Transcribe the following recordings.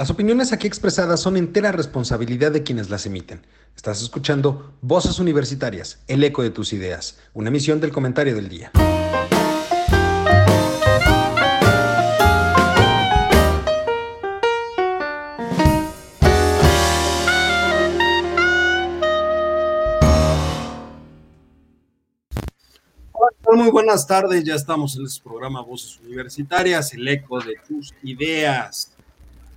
Las opiniones aquí expresadas son entera responsabilidad de quienes las emiten. Estás escuchando Voces Universitarias, el eco de tus ideas, una emisión del comentario del día. Muy buenas tardes, ya estamos en este programa Voces Universitarias, el eco de tus ideas.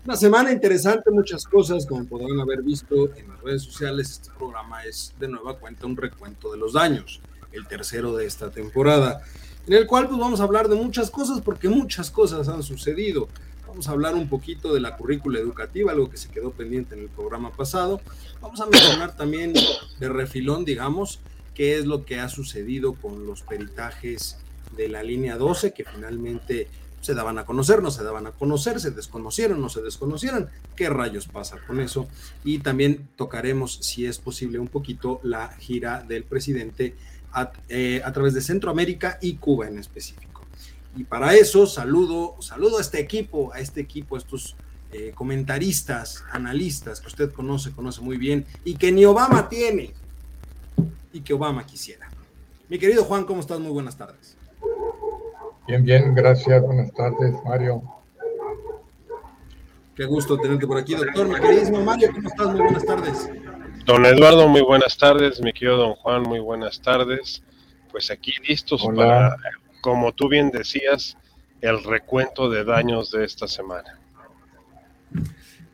Una semana interesante, muchas cosas, como podrán haber visto en las redes sociales. Este programa es de nueva cuenta un recuento de los daños, el tercero de esta temporada, en el cual pues vamos a hablar de muchas cosas porque muchas cosas han sucedido. Vamos a hablar un poquito de la currícula educativa, algo que se quedó pendiente en el programa pasado. Vamos a mencionar también de refilón, digamos, qué es lo que ha sucedido con los peritajes de la línea 12, que finalmente se daban a conocer, no se daban a conocer, se desconocieron, no se desconocieron, qué rayos pasa con eso. Y también tocaremos, si es posible, un poquito la gira del presidente a, eh, través de Centroamérica y Cuba en específico. Y para eso saludo, saludo a este equipo, a este equipo, estos eh, comentaristas, analistas que usted conoce, conoce muy bien y que ni Obama tiene y que Obama quisiera. Mi querido Juan, ¿cómo estás? Muy buenas tardes. Bien, bien, gracias. Buenas tardes, Mario. Qué gusto tenerte por aquí, doctor. Mi queridísimo Mario, ¿cómo estás? Muy buenas tardes. Don Eduardo, muy buenas tardes. Mi querido don Juan, muy buenas tardes. Pues aquí listos para, como tú bien decías, el recuento de daños de esta semana.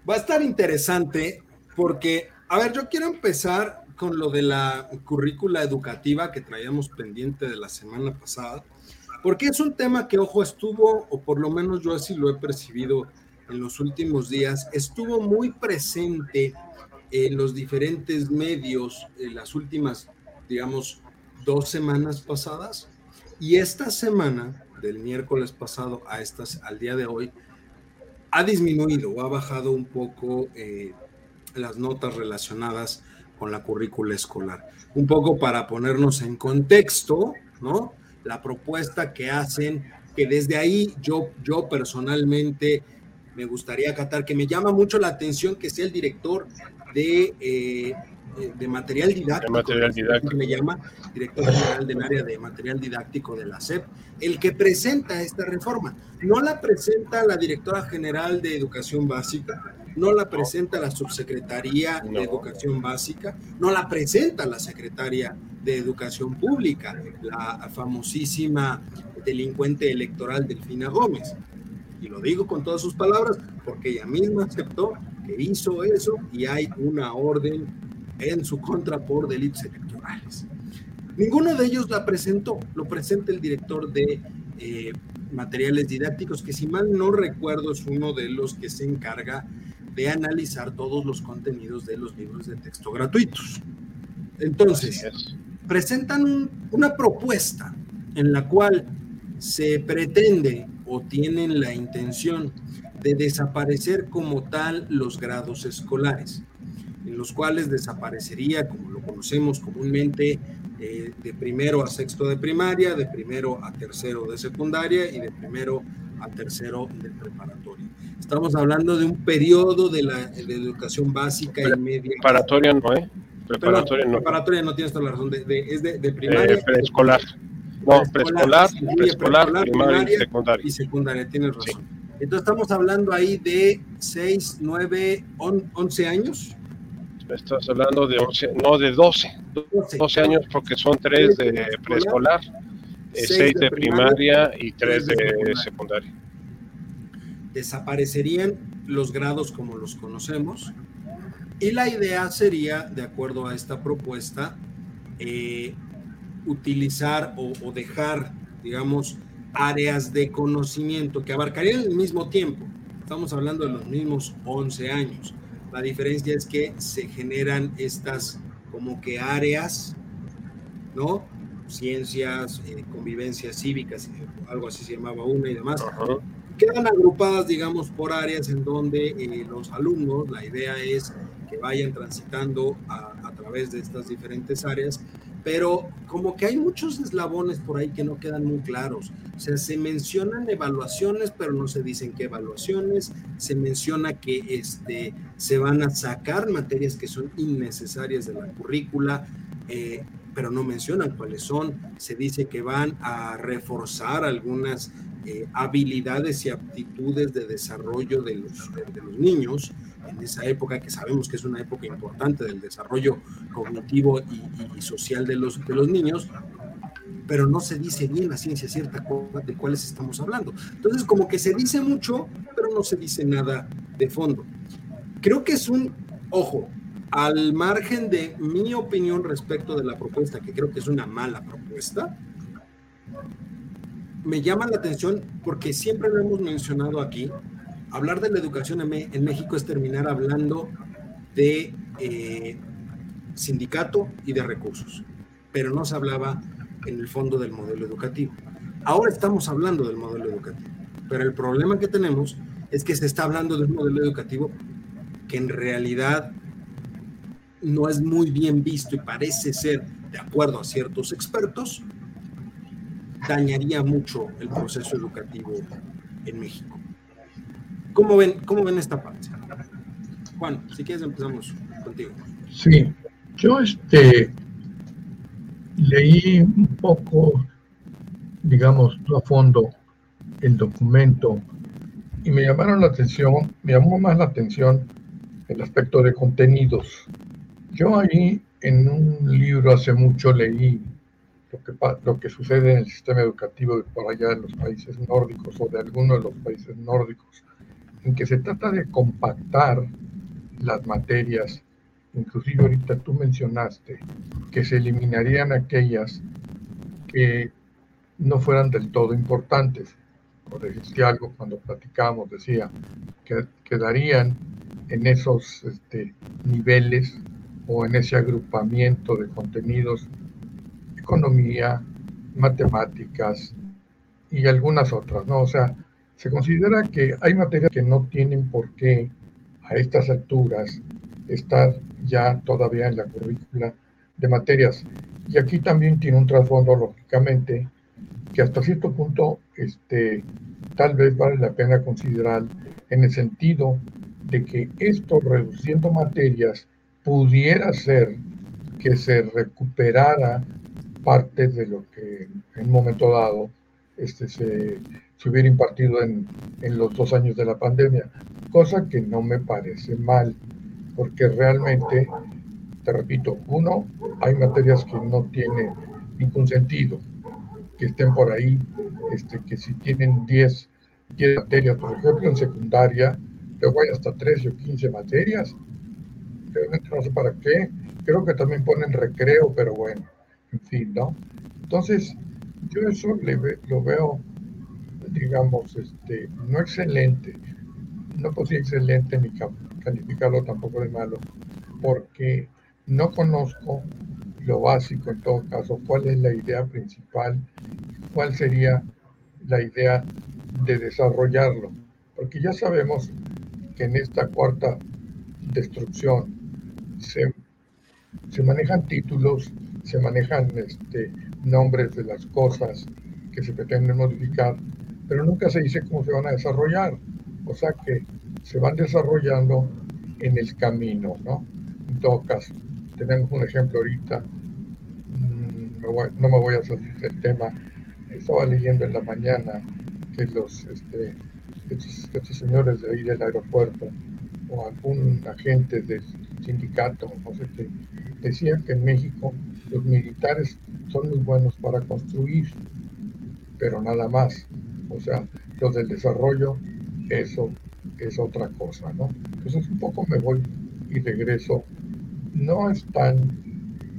Va a estar interesante porque, a ver, yo quiero empezar con lo de la currícula educativa que traíamos pendiente de la semana pasada porque es un tema que, ojo, estuvo, o por lo menos yo así lo he percibido en los últimos días, estuvo muy presente en los diferentes medios en las últimas, digamos, dos semanas pasadas. Y esta semana, del miércoles pasado a estas, al día de hoy, ha disminuido o ha bajado un poco eh, las notas relacionadas con la currícula escolar. Un poco para ponernos en contexto, ¿no? La propuesta que hacen, que desde ahí yo, yo personalmente me gustaría acatar, que me llama mucho la atención que sea el director de, eh, de material didáctico, material didáctico. me llama, director general del área de material didáctico de la SEP, el que presenta esta reforma. No la presenta la directora general de educación básica, no la presenta la subsecretaría de educación básica, no la presenta la secretaria de Educación Pública, la famosísima delincuente electoral Delfina Gómez. Y lo digo con todas sus palabras porque ella misma aceptó que hizo eso y hay una orden en su contra por delitos electorales. Ninguno de ellos la presentó, lo presenta el director de eh, materiales didácticos, que si mal no recuerdo es uno de los que se encarga de analizar todos los contenidos de los libros de texto gratuitos. Entonces, presentan una propuesta en la cual se pretende o tienen la intención de desaparecer como tal los grados escolares, en los cuales desaparecería, como lo conocemos comúnmente, eh, de primero a sexto de primaria, de primero a tercero de secundaria y de primero a tercero de preparatoria. Estamos hablando de un periodo de la de educación básica y media. Preparatoria no, ¿eh? Preparatoria no. Preparatoria no tienes toda la razón, de, es de, de primaria. Eh, preescolar. No, preescolar, preescolar, primaria, y secundaria. Y secundaria, tienes razón. Entonces estamos hablando ahí de 6, 9, 11 años. Estás hablando de 11, no, de 12. 12, años porque son 3 de preescolar, 6 eh, de primaria y 3 de secundaria. Desaparecerían los grados como los conocemos y la idea sería, de acuerdo a esta propuesta, eh, utilizar o, dejar, digamos, áreas de conocimiento que abarcarían el mismo tiempo. Estamos hablando de los mismos 11 años. La diferencia es que se generan estas como que áreas, ¿no? Ciencias, eh, convivencias cívicas, algo así se llamaba una y demás. Quedan agrupadas, digamos, por áreas en donde eh, los alumnos, la idea es que vayan transitando a, a través de estas diferentes áreas pero como que hay muchos eslabones por ahí que no quedan muy claros. O sea, se mencionan evaluaciones, pero no se dicen qué evaluaciones. Se menciona que este, se van a sacar materias que son innecesarias de la currícula, eh, pero no mencionan cuáles son. Se dice que van a reforzar algunas eh, habilidades y aptitudes de desarrollo de los, de los niños en esa época, que sabemos que es una época importante del desarrollo cognitivo y, social de los, de los niños, pero no se dice bien la ciencia cierta de cuáles estamos hablando. Entonces, como que se dice mucho, pero no se dice nada de fondo. Creo que es un, ojo, al margen de mi opinión respecto de la propuesta, que creo que es una mala propuesta, me llama la atención porque siempre lo hemos mencionado aquí, hablar de la educación en, México es terminar hablando de eh, sindicato y de recursos, pero no se hablaba en el fondo del modelo educativo. Ahora estamos hablando del modelo educativo, pero el problema que tenemos es que se está hablando de un modelo educativo que en realidad no es muy bien visto y parece ser, de acuerdo a ciertos expertos, dañaría mucho el proceso educativo en México. ¿Cómo ven, cómo ven esta parte? Juan, si quieres empezamos contigo. Sí, yo este leí un poco, digamos, a fondo el documento y me llamaron la atención, me llamó más la atención el aspecto de contenidos. Yo ahí en un libro hace mucho leí lo que, lo que sucede en el sistema educativo de por allá en los países nórdicos o de algunos de los países nórdicos en que se trata de compactar las materias, inclusive ahorita tú mencionaste que se eliminarían aquellas que no fueran del todo importantes. Por decir algo, cuando platicábamos, decía que quedarían en esos este, niveles o en ese agrupamiento de contenidos, economía, matemáticas y algunas otras, ¿no? O sea, se considera que hay materias que no tienen por qué a estas alturas estar ya todavía en la currícula de materias. Y aquí también tiene un trasfondo, lógicamente, que hasta cierto punto este, tal vez vale la pena considerar en el sentido de que esto reduciendo materias pudiera ser que se recuperara parte de lo que en un momento dado este, se se hubiera impartido en, en, los dos años de la pandemia, cosa que no me parece mal, porque realmente, te repito, uno, hay materias que no tienen ningún sentido, que estén por ahí, este, que si tienen 10, 10 materias, por ejemplo, en secundaria, luego hay hasta 13 o 15 materias, realmente no sé para qué, creo que también ponen recreo, pero bueno, en fin, ¿no? Entonces, yo eso le, lo veo digamos, este, no excelente, no podría excelente ni calificarlo tampoco de malo, porque no conozco lo básico en todo caso, cuál es la idea principal, cuál sería la idea de desarrollarlo, porque ya sabemos que en esta cuarta destrucción se, se manejan títulos, se manejan este, nombres de las cosas que se pretenden modificar, pero nunca se dice cómo se van a desarrollar. O sea que se van desarrollando en el camino, ¿no? En todo tenemos un ejemplo ahorita, mm, no me voy a salir del tema, estaba leyendo en la mañana que los, este, estos, señores de ahí del aeropuerto o algún agente del sindicato, no sé qué, decían que en México los militares son muy buenos para construir, pero nada más. O sea, lo del desarrollo, eso es otra cosa, ¿no? Entonces un poco me voy y regreso. No están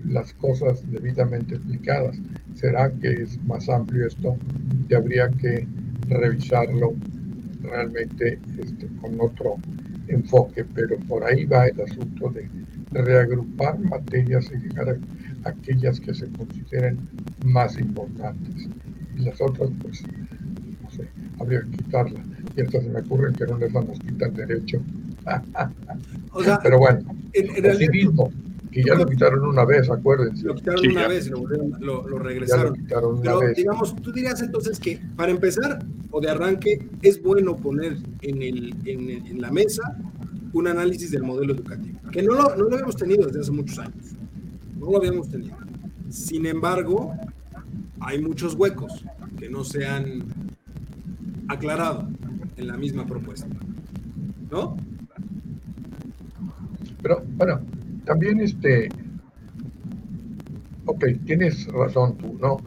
las cosas debidamente explicadas. ¿Será que es más amplio esto y habría que revisarlo realmente este, con otro enfoque? Pero por ahí va el asunto de reagrupar materias y llegar a aquellas que se consideren más importantes. Y las otras, pues, habría que quitarla. Y se me ocurre que no les vamos a quitar derecho. o sea, Pero bueno, en, realidad, Que ya lo quitaron una vez, acuérdense. Lo quitaron una vez y lo, lo, regresaron. Pero digamos, tú dirías entonces que para empezar o de arranque es bueno poner en, el, en, en la mesa un análisis del modelo educativo, que no lo, no lo habíamos tenido desde hace muchos años. No lo habíamos tenido. Sin embargo, hay muchos huecos que no se han aclarado en la misma propuesta. ¿No? Pero bueno, también este, ok, tienes razón tú, ¿no?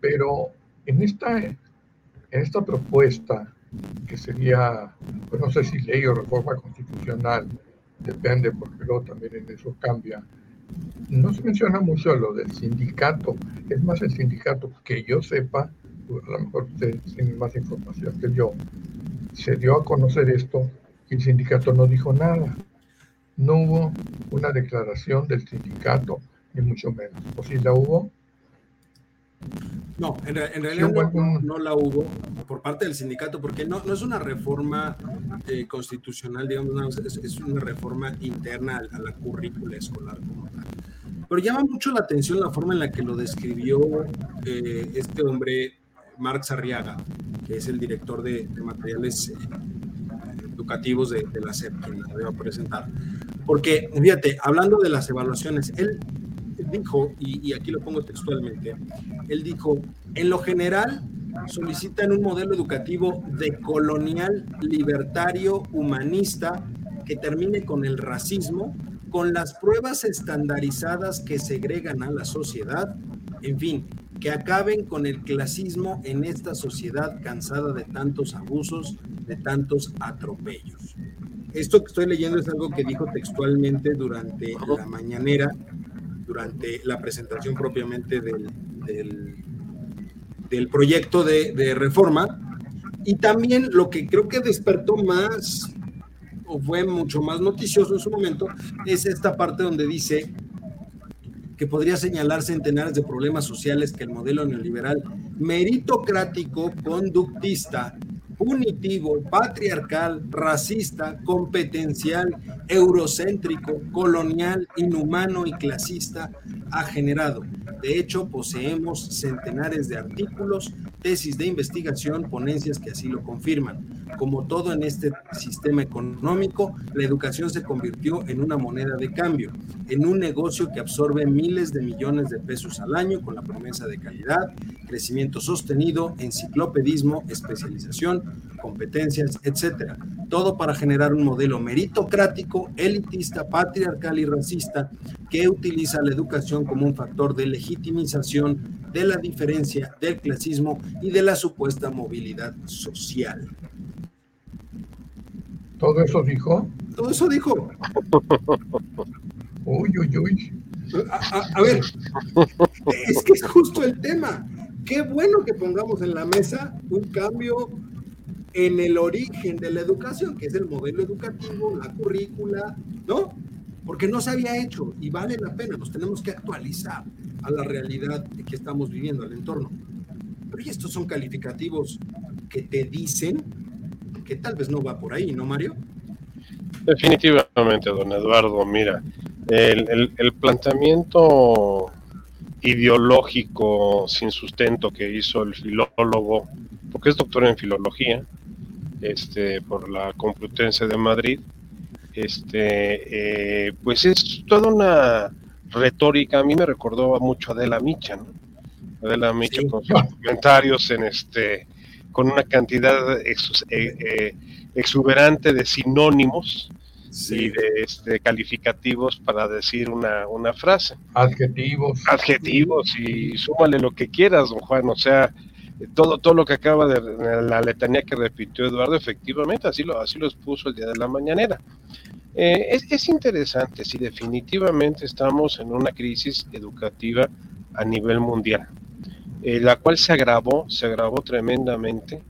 Pero en esta, en esta propuesta, que sería, pues no sé si ley o reforma constitucional, depende, porque luego también en eso cambia, no se menciona mucho lo del sindicato. Es más, el sindicato, que yo sepa, a lo mejor ustedes tienen más información que yo, se dio a conocer esto y el sindicato no dijo nada. No hubo una declaración del sindicato, ni mucho menos. ¿O si la hubo? No, en, realidad no, la hubo por parte del sindicato, porque no, no es una reforma eh, constitucional, digamos, es, una reforma interna a, la currícula escolar Pero llama mucho la atención la forma en la que lo describió eh, este hombre, Marx Arriaga, que es el director de, materiales eh, educativos de, la SEP, quien la debo presentar. Porque, fíjate, hablando de las evaluaciones, él dijo, y, aquí lo pongo textualmente, él dijo, en lo general solicitan un modelo educativo decolonial, libertario, humanista, que termine con el racismo, con las pruebas estandarizadas que segregan a la sociedad, en fin, que acaben con el clasismo en esta sociedad cansada de tantos abusos, de tantos atropellos. Esto que estoy leyendo es algo que dijo textualmente durante la mañanera durante la presentación propiamente del, del, proyecto de, de, reforma. Y también lo que creo que despertó más, o fue mucho más noticioso en su momento, es esta parte donde dice que podría señalar centenares de problemas sociales que el modelo neoliberal meritocrático, conductista punitivo, patriarcal, racista, competencial, eurocéntrico, colonial, inhumano y clasista ha generado. De hecho, poseemos centenares de artículos, tesis de investigación, ponencias que así lo confirman. Como todo en este sistema económico, la educación se convirtió en una moneda de cambio, en un negocio que absorbe miles de millones de pesos al año con la promesa de calidad, crecimiento sostenido, enciclopedismo, especialización, competencias, etcétera. Todo para generar un modelo meritocrático, elitista, patriarcal y racista que utiliza la educación como un factor de legitimización de la diferencia, del clasismo y de la supuesta movilidad social. ¿Todo eso dijo? Todo eso dijo. uy, uy, uy. A, ver, es que es justo el tema. Qué bueno que pongamos en la mesa un cambio en el origen de la educación, que es el modelo educativo, la currícula, ¿no? Porque no se había hecho y vale la pena, nos tenemos que actualizar a la realidad que estamos viviendo, al entorno. Pero y estos son calificativos que te dicen que tal vez no va por ahí, ¿no, Mario? Definitivamente, don Eduardo, mira, el, el, planteamiento ideológico sin sustento que hizo el filólogo, porque es doctor en filología, este, por la Complutense de Madrid, este, eh, pues es toda una retórica, a mí me recordó mucho a Adela Micha, ¿no? Adela Micha con sus comentarios en este, con una cantidad eh, eh, exuberante de sinónimos y de este, calificativos para decir una, una frase. Adjetivos. Adjetivos y súmale lo que quieras, don Juan, o sea, todo, todo lo que acaba de la letanía que repitió Eduardo, efectivamente, así lo, así lo expuso el día de la mañanera. Eh, es, es, interesante, si definitivamente estamos en una crisis educativa a nivel mundial. Eh, la cual se agravó, se agravó tremendamente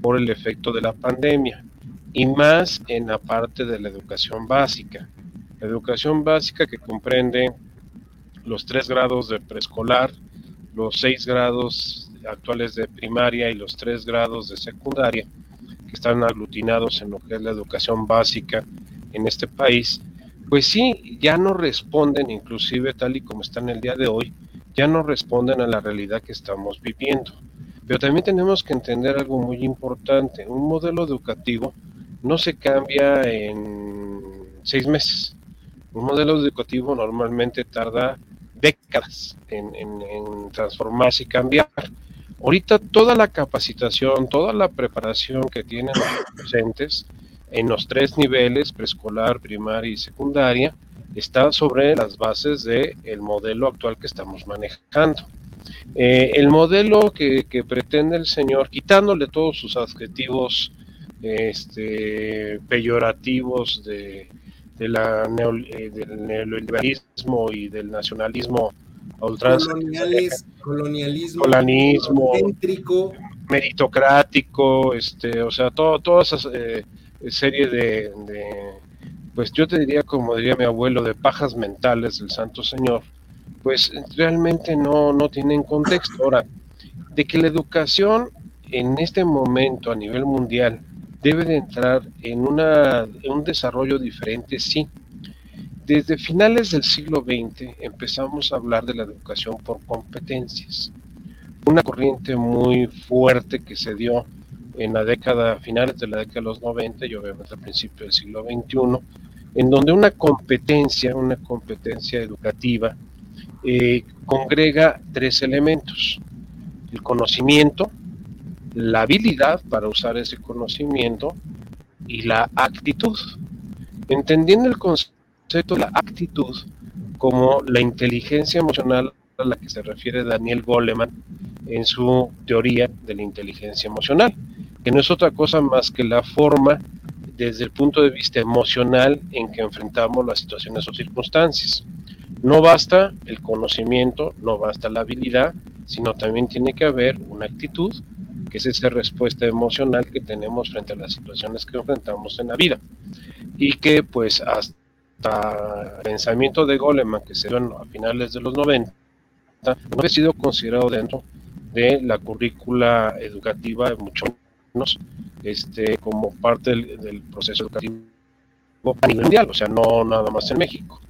por el efecto de la pandemia y más en la parte de la educación básica. La educación básica que comprende los tres grados de preescolar, los seis grados actuales de primaria y los tres grados de secundaria, que están aglutinados en lo que es la educación básica en este país, pues sí, ya no responden, inclusive tal y como están el día de hoy, ya no responden a la realidad que estamos viviendo. Pero también tenemos que entender algo muy importante. Un modelo educativo no se cambia en seis meses. Un modelo educativo normalmente tarda décadas en, transformarse y cambiar. Ahorita toda la capacitación, toda la preparación que tienen los docentes en los tres niveles, preescolar, primaria y secundaria, está sobre las bases del el modelo actual que estamos manejando. Eh, el modelo que, pretende el señor, quitándole todos sus adjetivos este, peyorativos de, la eh, del neoliberalismo y del nacionalismo colonialismo, colonialismo meritocrático, este, o sea, todo, toda esa eh, serie de, pues yo te diría, como diría mi abuelo, de pajas mentales del Santo Señor, pues realmente no, no tienen contexto. Ahora, de que la educación en este momento a nivel mundial debe de entrar en, una, un desarrollo diferente, sí. Desde finales del siglo XX empezamos a hablar de la educación por competencias. Una corriente muy fuerte que se dio en la década, finales de la década de los 90 y obviamente al principio del siglo XXI, en donde una competencia, una competencia educativa, eh, congrega tres elementos. El conocimiento, la habilidad para usar ese conocimiento y la actitud. Entendiendo el concepto de la actitud como la inteligencia emocional a la que se refiere Daniel Goleman en su teoría de la inteligencia emocional, que no es otra cosa más que la forma desde el punto de vista emocional en que enfrentamos las situaciones o circunstancias. No basta el conocimiento, no basta la habilidad, sino también tiene que haber una actitud, que es esa respuesta emocional que tenemos frente a las situaciones que enfrentamos en la vida. Y que pues hasta el pensamiento de Goleman, que se dio a finales de los 90, no ha sido considerado dentro de la currícula educativa, mucho menos este, como parte del proceso educativo a nivel mundial, o sea, no nada más en México.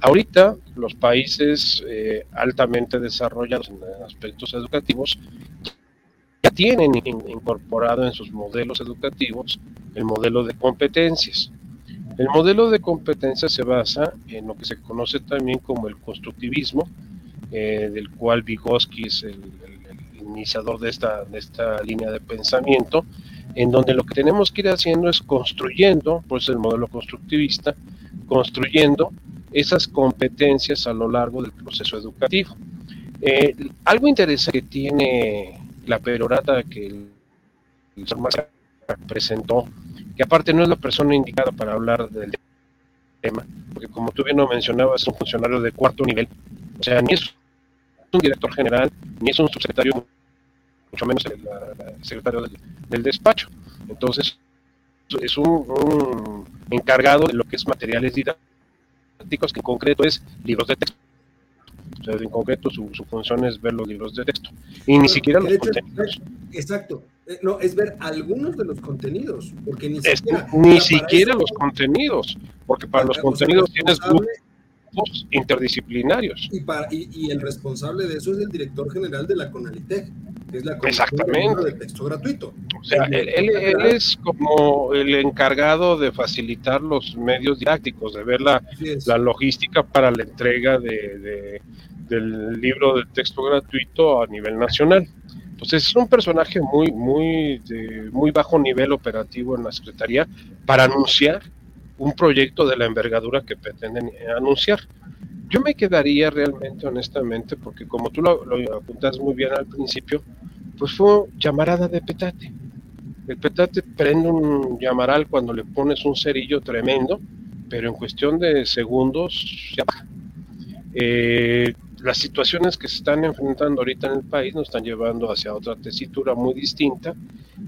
Ahorita los países eh, altamente desarrollados en aspectos educativos ya tienen incorporado en sus modelos educativos el modelo de competencias. El modelo de competencias se basa en lo que se conoce también como el constructivismo, eh, del cual Vygotsky es el, iniciador de esta, de esta línea de pensamiento, en donde lo que tenemos que ir haciendo es construyendo, pues el modelo constructivista, construyendo esas competencias a lo largo del proceso educativo. Eh, algo interesante que tiene la perorata que el, presentó, que aparte no es la persona indicada para hablar del tema, porque como tú bien lo mencionabas, es un funcionario de cuarto nivel, o sea, ni es un director general, ni es un subsecretario, mucho menos el, secretario del, despacho. Entonces, es un, un encargado de lo que es materiales didácticos que en concreto es libros de texto. Sea, en concreto su, función es ver los libros de texto. Y ni siquiera los contenidos. Exacto. Eh, no, es ver algunos de los contenidos, porque ni siquiera, ni siquiera los contenidos, porque para los contenidos tienes grupos interdisciplinarios. Y, para, y, el responsable de eso es el director general de la CONALITEC, es la Exactamente. de texto gratuito. O sea, él, es como el encargado de facilitar los medios didácticos, de ver la, la logística para la entrega de, del libro de texto gratuito a nivel nacional. Entonces es un personaje muy, muy, de muy bajo nivel operativo en la Secretaría para anunciar un proyecto de la envergadura que pretenden anunciar. Yo me quedaría realmente, honestamente, porque como tú lo, apuntas muy bien al principio, pues fue llamarada de petate. El petate prende un llamaral cuando le pones un cerillo tremendo, pero en cuestión de segundos se apaga. Eh, las situaciones que se están enfrentando ahorita en el país nos están llevando hacia otra tesitura muy distinta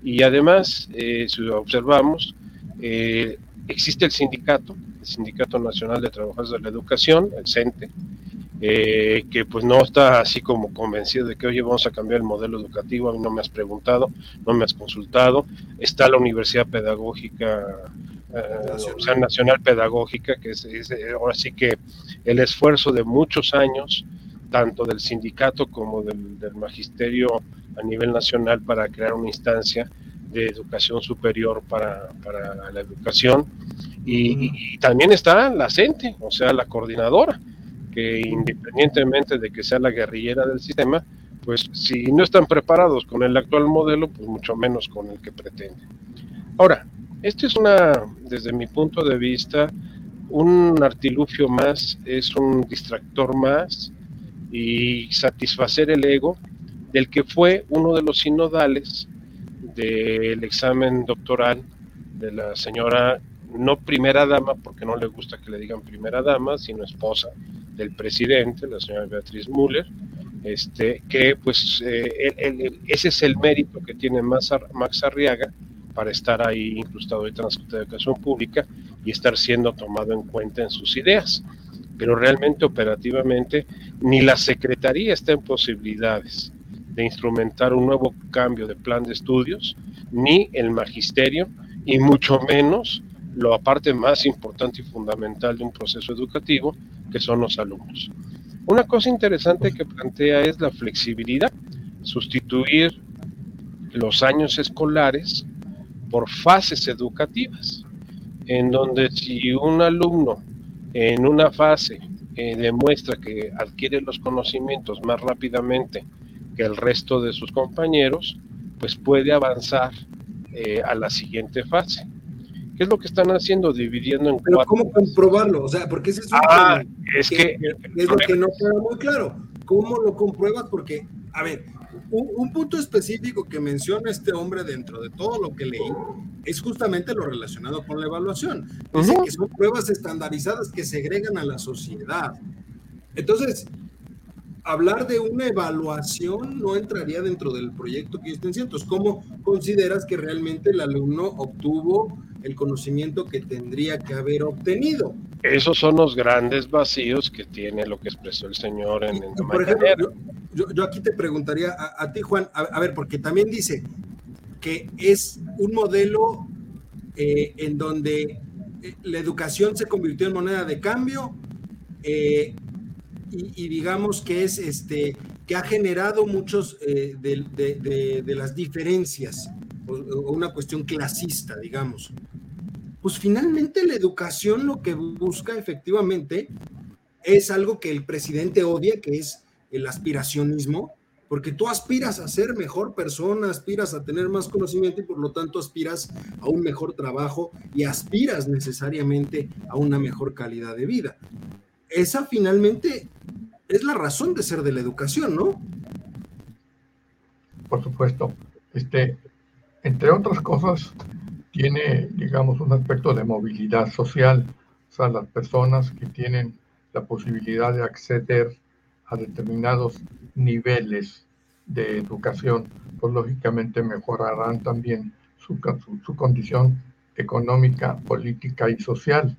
y además, eh, si observamos, eh, existe el sindicato, el Sindicato Nacional de Trabajadores de la Educación, el CENTE, eh, que pues no está así como convencido de que, oye, vamos a cambiar el modelo educativo, a mí no me has preguntado, no me has consultado. Está la Universidad Pedagógica Universidad Nacional Pedagógica, que es, ahora sí que el esfuerzo de muchos años, tanto del sindicato como del, magisterio a nivel nacional para crear una instancia de educación superior para, para la educación. Y, también está la CENTE, o sea, la coordinadora, que independientemente de que sea la guerrillera del sistema, pues si no están preparados con el actual modelo, pues mucho menos con el que pretenden. Ahora, esto es una, desde mi punto de vista, un artilugio más, es un distractor más y satisfacer el ego del que fue uno de los sinodales del examen doctoral de la señora, no primera dama, porque no le gusta que le digan primera dama, sino esposa del presidente, la señora Beatriz Müller, este, que pues eh, ese es el mérito que tiene Max Arriaga para estar ahí incrustado en Transporte de Educación Pública y estar siendo tomado en cuenta en sus ideas. Pero realmente operativamente ni la Secretaría está en posibilidades de instrumentar un nuevo cambio de plan de estudios, ni el magisterio, y mucho menos la parte más importante y fundamental de un proceso educativo, que son los alumnos. Una cosa interesante que plantea es la flexibilidad, sustituir los años escolares por fases educativas, en donde si un alumno en una fase eh, demuestra que adquiere los conocimientos más rápidamente que el resto de sus compañeros, pues puede avanzar eh, a la siguiente fase. ¿Qué es lo que están haciendo? Dividiendo en Pero ¿cómo comprobarlo? O sea, porque ese es, ah, es que, es lo que no queda muy claro. ¿Cómo lo compruebas? Porque, a ver, un, punto específico que menciona este hombre dentro de todo lo que leí es justamente lo relacionado con la evaluación. Dice que son pruebas estandarizadas que segregan a la sociedad. Entonces, hablar de una evaluación no entraría dentro del proyecto que estén haciendo. ¿Cómo consideras que realmente el alumno obtuvo el conocimiento que tendría que haber obtenido? Esos son los grandes vacíos que tiene lo que expresó el señor en, el Por ejemplo, yo, aquí te preguntaría a, ti, Juan, a, ver, porque también dice que es un modelo eh, en donde eh, la educación se convirtió en moneda de cambio eh, y, digamos que es este que ha generado muchos de, las diferencias o, una cuestión clasista, digamos. Pues finalmente la educación lo que busca efectivamente es algo que el presidente odia, que es el aspiracionismo, porque tú aspiras a ser mejor persona, aspiras a tener más conocimiento y por lo tanto aspiras a un mejor trabajo y aspiras necesariamente a una mejor calidad de vida. Esa finalmente es la razón de ser de la educación, ¿no? Por supuesto. Este, entre otras cosas, tiene, digamos, un aspecto de movilidad social. O sea, las personas que tienen la posibilidad de acceder a determinados niveles de educación, pues lógicamente mejorarán también su, su, condición económica, política y social.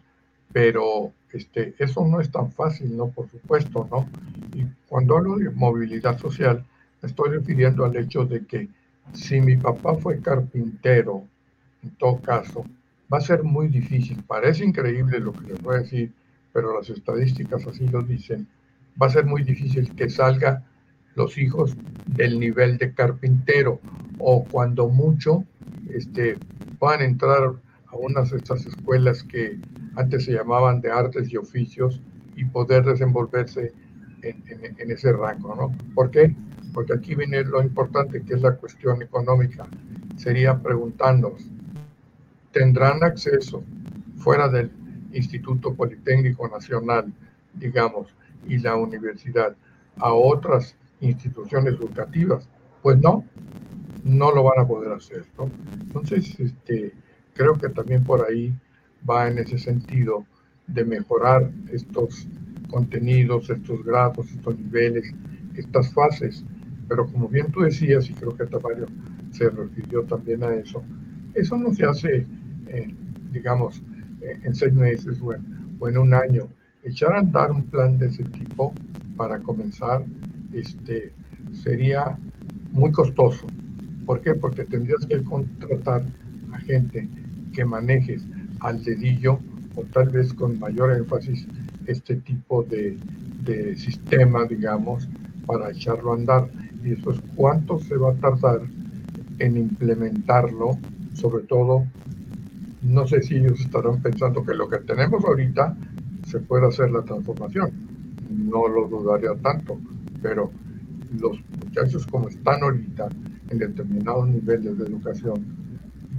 Pero este, eso no es tan fácil, ¿no? Por supuesto, ¿no? Y cuando hablo de movilidad social, estoy refiriendo al hecho de que si mi papá fue carpintero, en todo caso, va a ser muy difícil. Parece increíble lo que les voy a decir, pero las estadísticas así lo dicen va a ser muy difícil que salga los hijos del nivel de carpintero o cuando mucho este, van entrar a unas de estas escuelas que antes se llamaban de artes y oficios y poder desenvolverse en, ese rango, ¿no? ¿Por qué? Porque aquí viene lo importante que es la cuestión económica. Sería preguntarnos, ¿tendrán acceso fuera del Instituto Politécnico Nacional, digamos, y la universidad a otras instituciones educativas, pues no, no lo van a poder hacer. ¿no? Entonces, este, creo que también por ahí va en ese sentido de mejorar estos contenidos, estos grados, estos niveles, estas fases. Pero como bien tú decías, y creo que Tamario se refirió también a eso, eso no se hace, digamos, en seis meses o en un año echar a andar un plan de ese tipo para comenzar este, sería muy costoso. ¿Por qué? Porque tendrías que contratar a gente que manejes al dedillo o tal vez con mayor énfasis este tipo de, de sistema, digamos, para echarlo a andar. Y eso es cuánto se va a tardar en implementarlo, sobre todo, no sé si ellos estarán pensando que lo que tenemos ahorita se puede hacer la transformación, no lo dudaría tanto, pero los muchachos como están ahorita en determinados niveles de educación,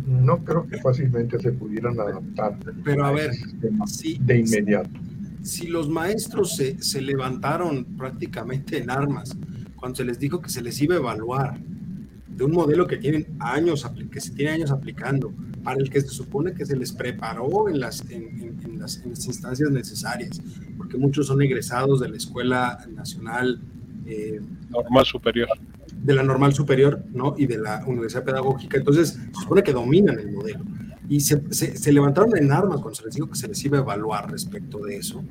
no creo que fácilmente se pudieran adaptar pero a, ver, de inmediato. Si los maestros se, se levantaron prácticamente en armas cuando se les dijo que se les iba a evaluar de un modelo que tienen años, que se tiene años aplicando, para el que se supone que se les preparó en las, en, las, instancias necesarias, porque muchos son egresados de la Escuela Nacional eh, Normal Superior. De la Normal Superior, ¿no? Y de la Universidad Pedagógica. Entonces, se supone que dominan el modelo. Y se, se levantaron en armas cuando se les dijo que se les iba a evaluar respecto de eso.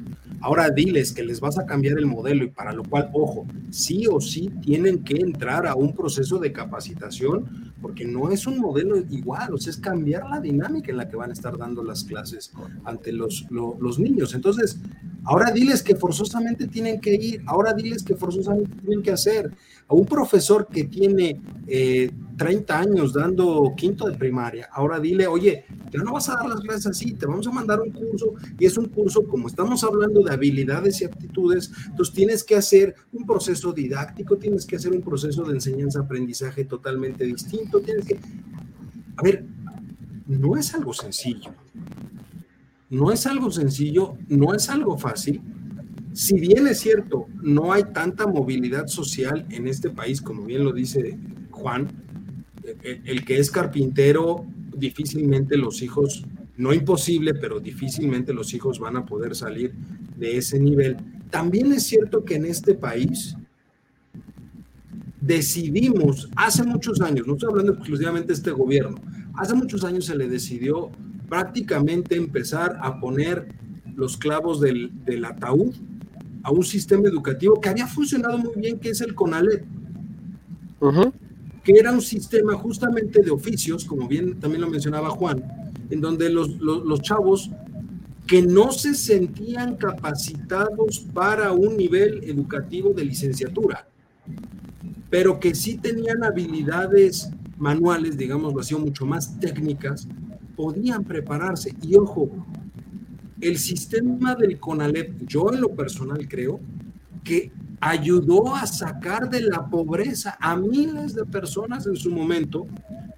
Ahora diles que les vas a cambiar el modelo y para lo cual, ojo, sí o sí tienen que entrar a un proceso de capacitación porque no es un modelo igual, o sea, es cambiar la dinámica en la que van a estar dando las clases ante los, los niños. Entonces, Ahora diles que forzosamente tienen que ir, ahora diles que forzosamente tienen que hacer. A un profesor que tiene 30 eh, años dando quinto de primaria, ahora dile, oye, ya no vas a dar las clases así, te vamos a mandar un curso y es un curso, como estamos hablando de habilidades y aptitudes, entonces tienes que hacer un proceso didáctico, tienes que hacer un proceso de enseñanza-aprendizaje totalmente distinto, tienes que... A ver, no es algo sencillo no es algo sencillo, no es algo fácil. Si bien es cierto, no hay tanta movilidad social en este país, como bien lo dice Juan, el que es carpintero, difícilmente los hijos, no imposible, pero difícilmente los hijos van a poder salir de ese nivel. También es cierto que en este país decidimos, hace muchos años, no estoy hablando exclusivamente de este gobierno, hace muchos años se le decidió prácticamente empezar a poner los clavos del, ataúd a un sistema educativo que había funcionado muy bien, que es el CONALEP, que era un sistema justamente de oficios, como bien también lo mencionaba Juan, en donde los, los chavos que no se sentían capacitados para un nivel educativo de licenciatura, pero que sí tenían habilidades manuales, digámoslo así, mucho más técnicas, podían prepararse. Y ojo, el sistema del CONALEP, yo en lo personal creo que ayudó a sacar de la pobreza a miles de personas en su momento,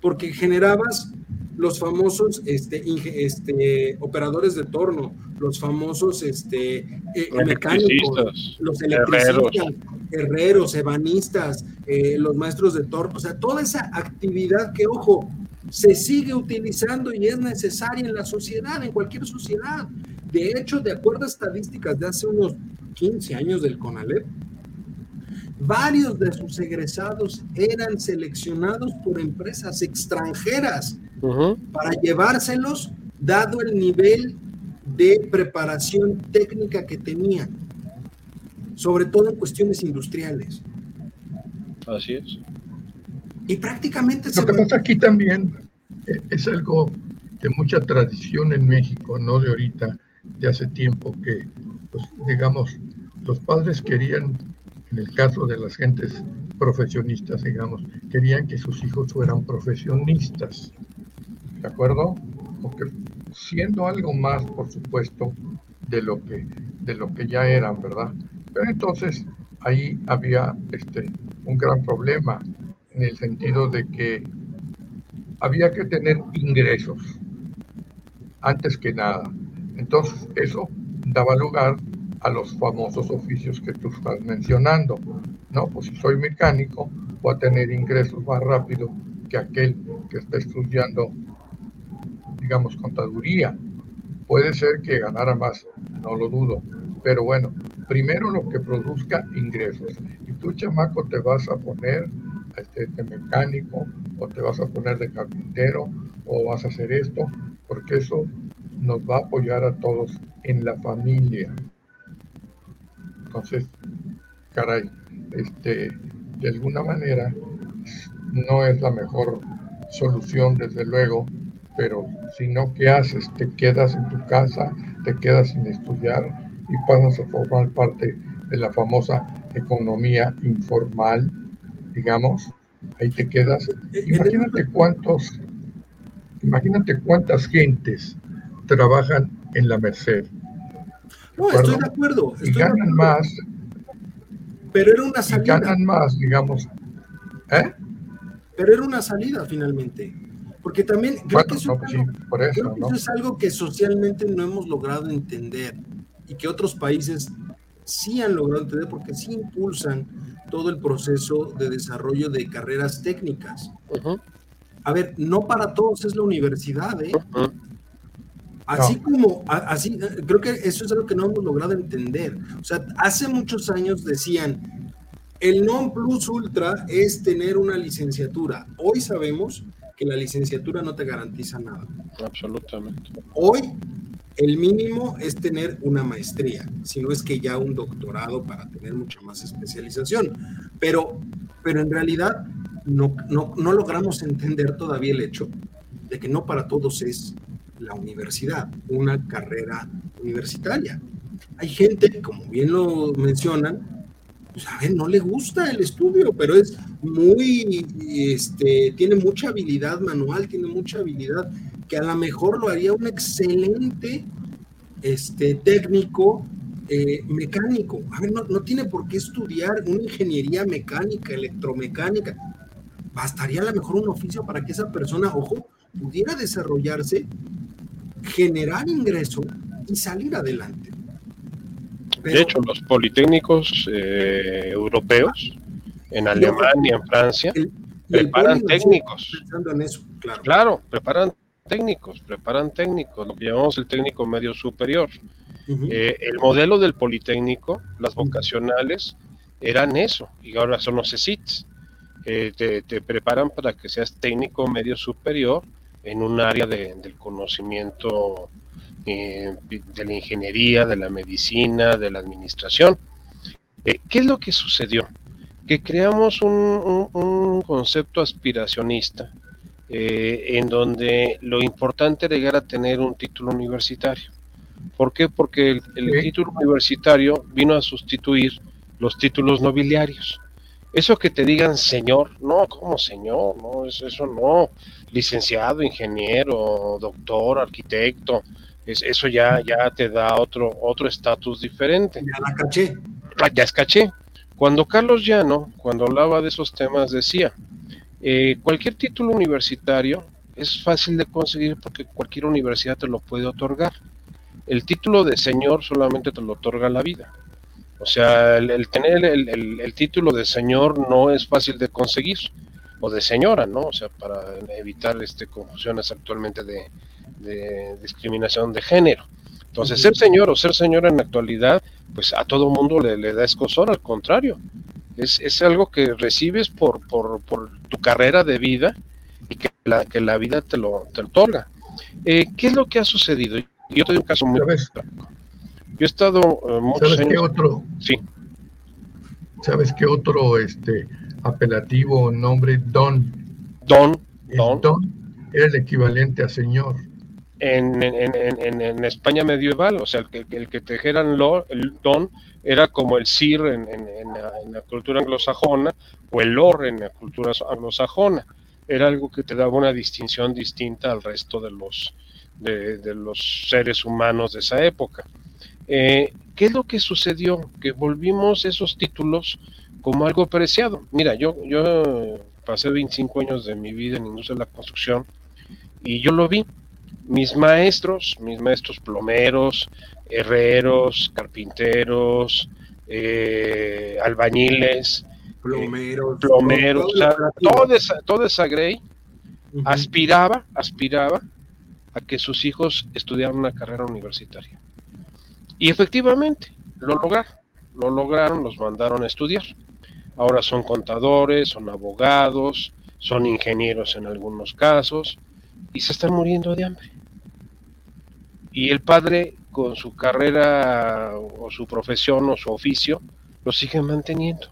porque generabas los famosos este, este, operadores de torno, los famosos este, eh, mecánicos, los electricistas, herreros, ebanistas, eh, los maestros de torno, o sea, toda esa actividad que, ojo, se sigue utilizando y es necesaria en la sociedad, en cualquier sociedad. De hecho, de acuerdo a estadísticas de hace unos 15 años del CONALEP, varios de sus egresados eran seleccionados por empresas extranjeras para llevárselos, dado el nivel de preparación técnica que tenían, sobre todo en cuestiones industriales. Así es. Y prácticamente... Lo que pasa aquí también eh, es algo de mucha tradición en México, no de ahorita, de hace tiempo, que, pues, digamos, los padres querían, en el caso de las gentes profesionistas, digamos, querían que sus hijos fueran profesionistas, ¿de acuerdo? Porque siendo algo más, por supuesto, de lo que, de lo que ya eran, ¿verdad? Pero entonces ahí había este, un gran problema en el sentido de que había que tener ingresos antes que nada. Entonces eso daba lugar a los famosos oficios que tú estás mencionando. No, pues si soy mecánico, voy a tener ingresos más rápido que aquel que está estudiando, digamos, contaduría. Puede ser que ganara más, no lo dudo, pero bueno, primero lo que produzca ingresos. Y tú, chamaco, te vas a poner este, de mecánico o te vas a poner de carpintero o vas a hacer esto, porque eso nos va a apoyar a todos en la familia. Entonces, caray, este, de alguna manera no es la mejor solución, desde luego, pero si no, ¿qué haces? Te quedas en tu casa, te quedas sin estudiar y pasas a formar parte de la famosa economía informal, digamos, ahí te quedas. Imagínate cuántos, imagínate cuántas gentes trabajan en la Merced. No, estoy de acuerdo. y ganan más. Pero era una salida. ganan más, digamos. ¿Eh? Pero era una salida finalmente. Porque también creo, que, eso, es algo que socialmente no hemos logrado entender y que otros países sí han logrado entender porque sí impulsan todo el proceso de desarrollo de carreras técnicas. A ver, no para todos es la universidad, ¿eh? Así como, así, creo que eso es algo que no hemos logrado entender. O sea, hace muchos años decían, el non plus ultra es tener una licenciatura. Hoy sabemos que la licenciatura no te garantiza nada. Absolutamente. Hoy el mínimo es tener una maestría, si no es que ya un doctorado para tener mucha más especialización. Pero, pero en realidad no, no, no logramos entender todavía el hecho de que no para todos es la universidad, una carrera universitaria. Hay gente, como bien lo mencionan, pues a ver, no le gusta el estudio, pero es muy, este, tiene mucha habilidad manual, tiene mucha habilidad que a lo mejor lo haría un excelente este, técnico eh, mecánico. A ver, no, no, tiene por qué estudiar una ingeniería mecánica, electromecánica. Bastaría a lo mejor un oficio para que esa persona, ojo, pudiera desarrollarse, generar ingreso y salir adelante. De hecho, los politécnicos eh, europeos, en Alemania, en Francia, preparan técnicos. claro. preparan técnicos, preparan técnicos, lo que llamamos el técnico medio superior. Eh, el modelo del politécnico, las vocacionales, eran eso, y ahora son los CECITs. Eh, te, preparan para que seas técnico medio superior en un área del conocimiento eh, de la ingeniería, de la medicina, de la administración. Eh, ¿Qué es lo que sucedió? Que creamos un, concepto aspiracionista eh, en donde lo importante era llegar a tener un título universitario. ¿Por qué? Porque el, título universitario vino a sustituir los títulos nobiliarios. Eso que te digan señor, no, como señor? No, eso no. Licenciado, ingeniero, doctor, arquitecto, eso ya, ya te da otro otro estatus diferente. Ya la caché. Ah, ya es caché. Cuando Carlos Llano, cuando hablaba de esos temas, decía, eh, cualquier título universitario es fácil de conseguir porque cualquier universidad te lo puede otorgar. El título de señor solamente te lo otorga la vida. O sea, el, tener el, el, título de señor no es fácil de conseguir, o de señora, ¿no? O sea, para evitar este confusiones actualmente de, de discriminación de género. Entonces, ser señor o ser señora en la actualidad, pues a todo mundo le, da escosor, al contrario. Es, es algo que recibes por, por, por, tu carrera de vida y que la, que la vida te lo, te otorga. Eh, ¿Qué es lo que ha sucedido? Yo te doy un caso muy. Yo he estado muchos ¿Sabes qué otro? Sí. ¿Sabes qué otro este, apelativo nombre? Don. Don. Don. don era el equivalente a señor en, en, en, España medieval, o sea, el que, el que tejeran lo, el don era como el sir en, la, cultura anglosajona o el lord en la cultura anglosajona. Era algo que te daba una distinción distinta al resto de los, de, los seres humanos de esa época. Eh, ¿Qué es lo que sucedió? Que volvimos esos títulos como algo preciado. Mira, yo, yo pasé 25 años de mi vida en la industria de la construcción y yo lo vi mis maestros, mis maestros plomeros, herreros, carpinteros, eh, albañiles, plomeros, plomeros, toda, esa, toda esa grey aspiraba, aspiraba a que sus hijos estudiaran una carrera universitaria. Y efectivamente, lo lograron, lo lograron, los mandaron a estudiar. Ahora son contadores, son abogados, son ingenieros en algunos casos, y se están muriendo de hambre. Y el padre, con su carrera o su profesión o su oficio, lo sigue manteniendo.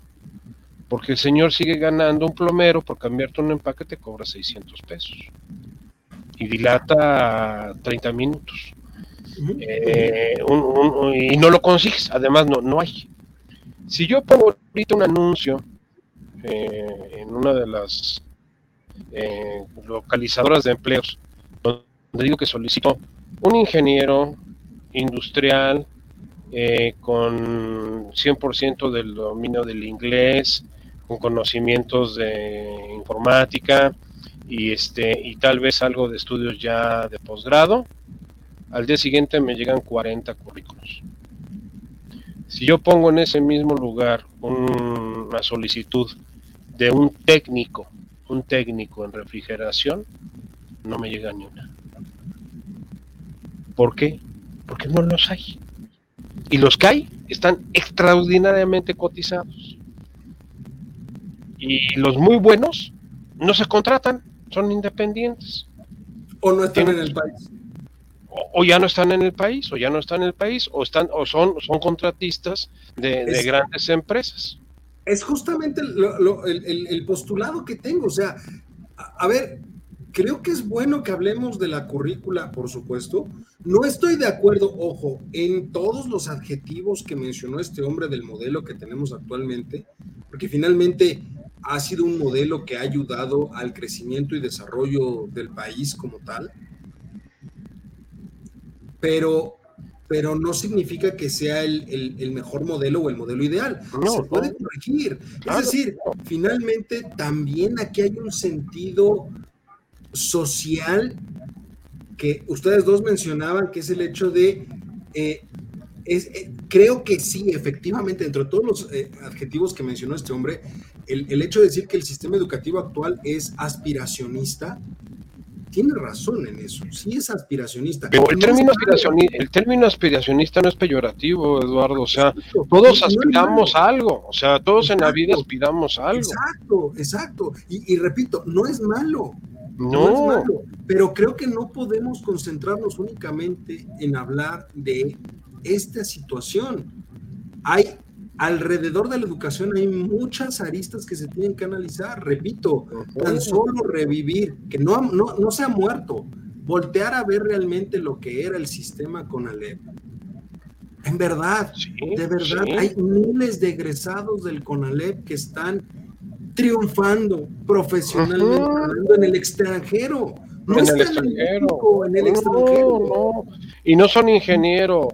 Porque el señor sigue ganando un plomero por cambiarte un empaque te cobra 600 pesos. y dilata 30 minutos. Eh, y no lo consigues, además no, no hay. Si yo pongo ahorita un anuncio eh, en una de las eh, localizadoras de empleos, donde digo que solicito un ingeniero industrial con 100% del dominio del inglés, con conocimientos de informática y, este, y tal vez algo de estudios ya de posgrado, al día siguiente me llegan 40 currículos. Si yo pongo en ese mismo lugar una solicitud de un técnico, un técnico en refrigeración, no me llega ni una. ¿Por qué? Porque no los hay. Y los que hay están extraordinariamente cotizados. Y los muy buenos no se contratan, son independientes. O no están en el país o, ya no están en el país, o ya no están en el país, o están, o son, son contratistas de, grandes empresas. Es justamente el, postulado que tengo. O sea, a, ver, creo que es bueno que hablemos de la currícula, por supuesto. No estoy de acuerdo, ojo, en todos los adjetivos que mencionó este hombre del modelo que tenemos actualmente, porque finalmente ha sido un modelo que ha ayudado al crecimiento y desarrollo del país como tal pero, pero no significa que sea el, mejor modelo o el modelo ideal. Se puede corregir. Es decir, finalmente también aquí hay un sentido social que ustedes dos mencionaban, que es el hecho de... Eh, eh, creo que sí, efectivamente, dentro de todos los eh, adjetivos que mencionó este hombre, el, el, hecho de decir que el sistema educativo actual es aspiracionista, tiene razón en eso, sí es aspiracionista. Pero el, término, aspiracionista, el término aspiracionista no es peyorativo, Eduardo, o sea, todos aspiramos a algo, o sea, todos en la vida aspiramos a algo. Exacto, exacto, y, repito, no es malo, no. es malo, pero creo que no podemos concentrarnos únicamente en hablar de esta situación. Hay alrededor de la educación hay muchas aristas que se tienen que analizar. Repito, tan solo revivir, que no, no, no se ha muerto, voltear a ver realmente lo que era el sistema con Alep. En verdad, de verdad, hay miles de egresados del CONALEP que están triunfando profesionalmente en el extranjero. No en el extranjero. En, el extranjero. Y no son ingenieros.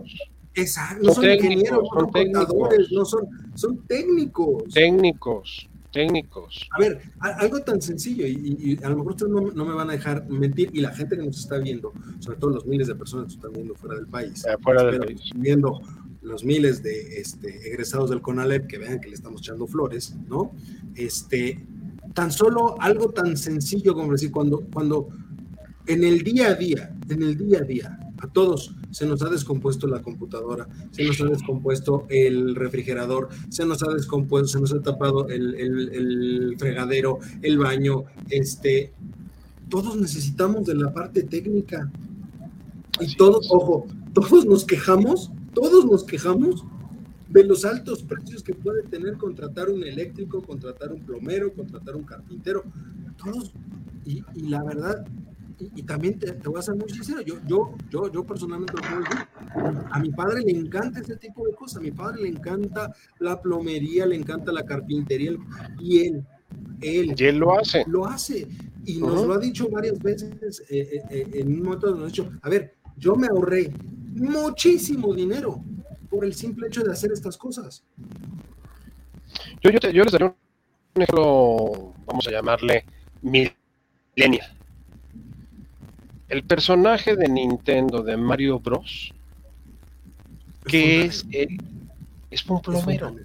Exacto, no son, ingenieros, son, técnicos. no son, son técnicos. Técnicos, técnicos. A ver, algo tan sencillo, y, a lo mejor ustedes no, me van a dejar mentir, y la gente que nos está viendo, sobre todo los miles de personas que están viendo fuera del país, eh, fuera del país. viendo los miles de este, egresados del CONALEP que vean que le estamos echando flores, ¿no? Este, tan solo algo tan sencillo como decir, cuando, cuando en el día a día, en el día a día, a todos se nos ha descompuesto la computadora, se nos ha descompuesto el refrigerador, se nos ha descompuesto, se nos ha tapado el, fregadero, el baño, este, todos necesitamos de la parte técnica. Y todos, ojo, todos nos quejamos, todos nos quejamos de los altos precios que puede tener contratar un eléctrico, contratar un plomero, contratar un carpintero, todos, y, y la verdad, y, también te, voy a ser muy sincero, yo, yo, yo, yo personalmente lo puedo decir, a mi padre le encanta ese tipo de cosas, a mi padre le encanta la plomería, le encanta la carpintería, y él, él, y él lo hace. Lo hace, y nos lo ha dicho varias veces eh, eh, eh, en un momento nos ha dicho, a ver, yo me ahorré muchísimo dinero por el simple hecho de hacer estas cosas. Yo, yo, yo les daré un ejemplo, vamos a llamarle millennial el personaje de Nintendo de Mario Bros. que es él? Es un plomero.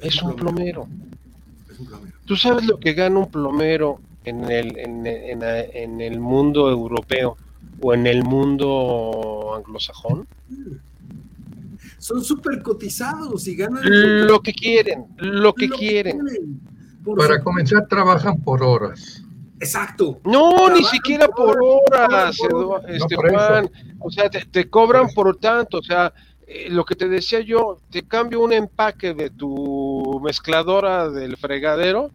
Es un plomero. ¿Tú sabes lo que gana un plomero en el, en, el mundo europeo o en el mundo anglosajón? Son súper cotizados y ganan lo que quieren, lo que quieren. Para comenzar, trabajan por horas. Exacto. No, ni siquiera por horas, este, Juan. O sea, te, cobran por tanto. O sea, eh, lo que te decía yo, te cambio un empaque de tu mezcladora del fregadero,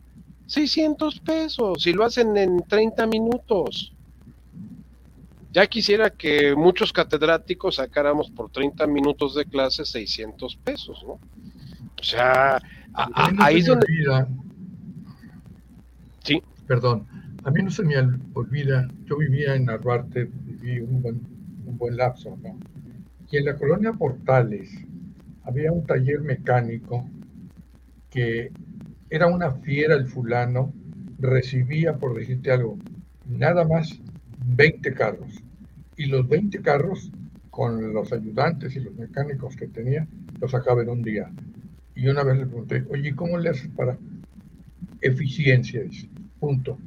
600 pesos. Y lo hacen en 30 minutos. Ya quisiera que muchos catedráticos sacáramos por 30 minutos de clase 600 pesos, ¿no? O sea, ahí es donde... Sí. Perdón, a mí no se me olvida, yo vivía en Narvarte, viví un buen, un buen lapso, ¿no? Y en la colonia Portales había un taller mecánico que era una fiera el fulano, recibía, por decirte algo, nada más 20 carros. Y los 20 carros, con los ayudantes y los mecánicos que tenía, los sacaba en un día. Y una vez le pregunté, oye, ¿cómo le haces para eficiencia? punto.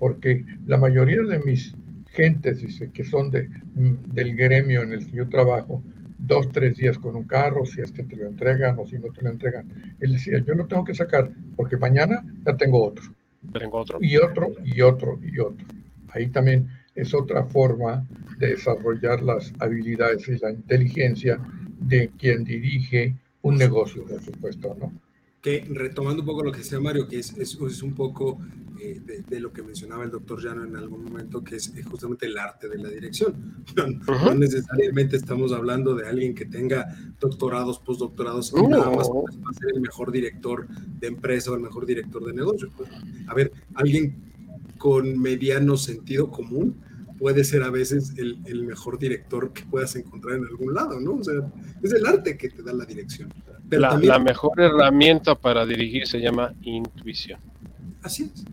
Porque la mayoría de mis gentes, dice, que son de, del gremio en el que yo trabajo, dos, tres días con un carro, si es que te lo entregan o si no te lo entregan. Él decía, yo lo tengo que sacar porque mañana ya tengo otro. Tengo otro. Y otro, y otro, y otro. Ahí también es otra forma de desarrollar las habilidades y la inteligencia de quien dirige un negocio, por supuesto, ¿no? Que retomando un poco lo que decía Mario, que es, es, es un poco eh, de, lo que mencionaba el doctor Llano en algún momento, que es, justamente el arte de la dirección. No, necesariamente estamos hablando de alguien que tenga doctorados, postdoctorados, y nada más para ser el mejor director de empresa o el mejor director de negocio. A ver, alguien con mediano sentido común puede ser a veces el, el, mejor director que puedas encontrar en algún lado, ¿no? O sea, es el arte que te da la dirección. la, la mejor herramienta para dirigir se llama intuición. Así es.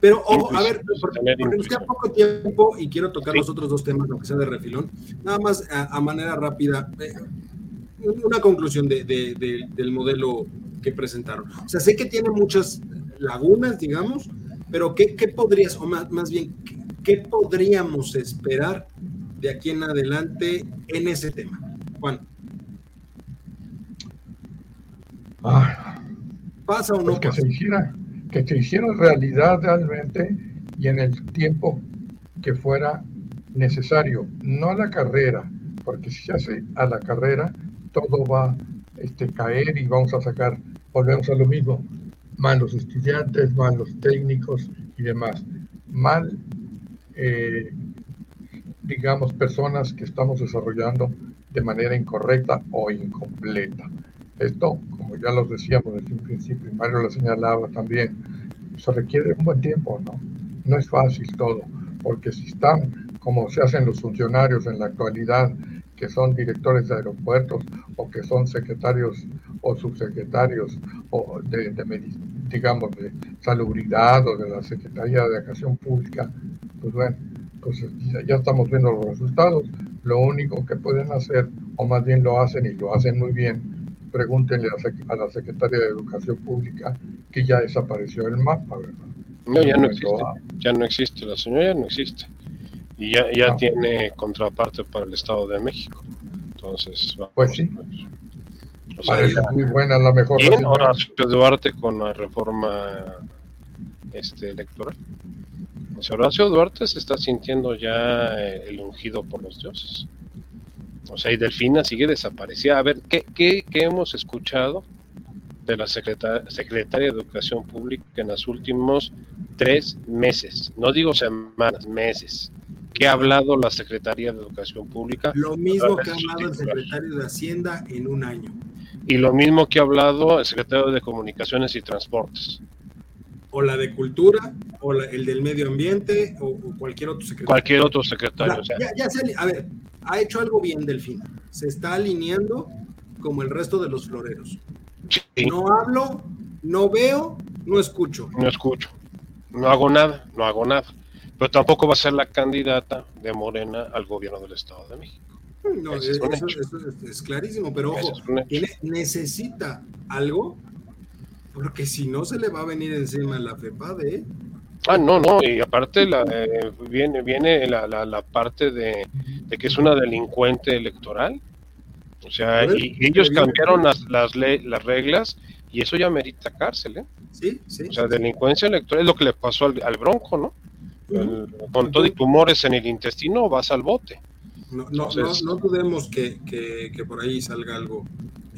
Pero, ojo, a ver, porque, nos queda poco tiempo y quiero tocar los otros dos temas, aunque sea de refilón. Nada más a, manera rápida, eh, una conclusión de, del modelo que presentaron. O sea, sé que tiene muchas lagunas, digamos, pero ¿qué, qué podrías, o más, más bien, ¿qué, podríamos esperar de aquí en adelante en ese tema? Juan. Ah, ¿Pasa o no? Pues que se hiciera que se hiciera realidad realmente y en el tiempo que fuera necesario, no a la carrera, porque si se hace a la carrera, todo va a este, caer y vamos a sacar, volvemos a lo mismo, malos estudiantes, malos técnicos y demás. Mal, eh, digamos, personas que estamos desarrollando de manera incorrecta o incompleta. Esto, como ya lo decíamos desde un principio, y Mario lo señalaba también, se requiere un buen tiempo, ¿no? No es fácil todo, porque si están, como se hacen los funcionarios en la actualidad, que son directores de aeropuertos o que son secretarios o subsecretarios o de, digamos, de salubridad o de la Secretaría de Educación Pública, pues bueno, pues ya estamos viendo los resultados. Lo único que pueden hacer, o más bien lo hacen y lo hacen muy bien, pregúntenle a la secretaria de Educación Pública que ya desapareció el mapa, ¿verdad? No, ya no existe. Ya no existe, la señora ya no existe. Y ya, ya tiene contraparte para el Estado de México. Entonces, pues sí. Parece muy buena la mejor. Bien, Horacio Duarte con la reforma este, electoral. Horacio Duarte se está sintiendo ya eh, el ungido por los dioses. O sea, y Delfina sigue desaparecida. A ver, ¿qué, qué, qué hemos escuchado de la secretaria, secretaria de Educación Pública en los últimos tres meses? No digo semanas, meses. ¿Qué ha hablado la Secretaría de Educación Pública? Lo mismo que ha hablado el secretario de Hacienda en un año. Y lo mismo que ha hablado el secretario de Comunicaciones y Transportes. O la de Cultura, o el del Medio Ambiente, o, cualquier otro secretario. Cualquier otro secretario. ya, ya a ver, ha hecho algo bien Delfín. Se está alineando como el resto de los floreros. No hablo, no veo, no escucho. No escucho. No hago nada, no hago nada. Pero tampoco va a ser la candidata de Morena al gobierno del Estado de México. No, eso, es, clarísimo, pero ojo, necesita algo, porque si no se le va a venir encima la FEPADE. ¿eh? Ah, no, no, y aparte la, eh, viene, viene la, la, parte de, que es una delincuente electoral. O sea, y, ellos cambiaron las, las, las reglas y eso ya merita cárcel, ¿eh? Sí, sí. O sea, delincuencia electoral es lo que le pasó al, al Bronco, ¿no? con todo y tumores en el intestino vas al bote. No, no, no, dudemos que, que, por ahí salga algo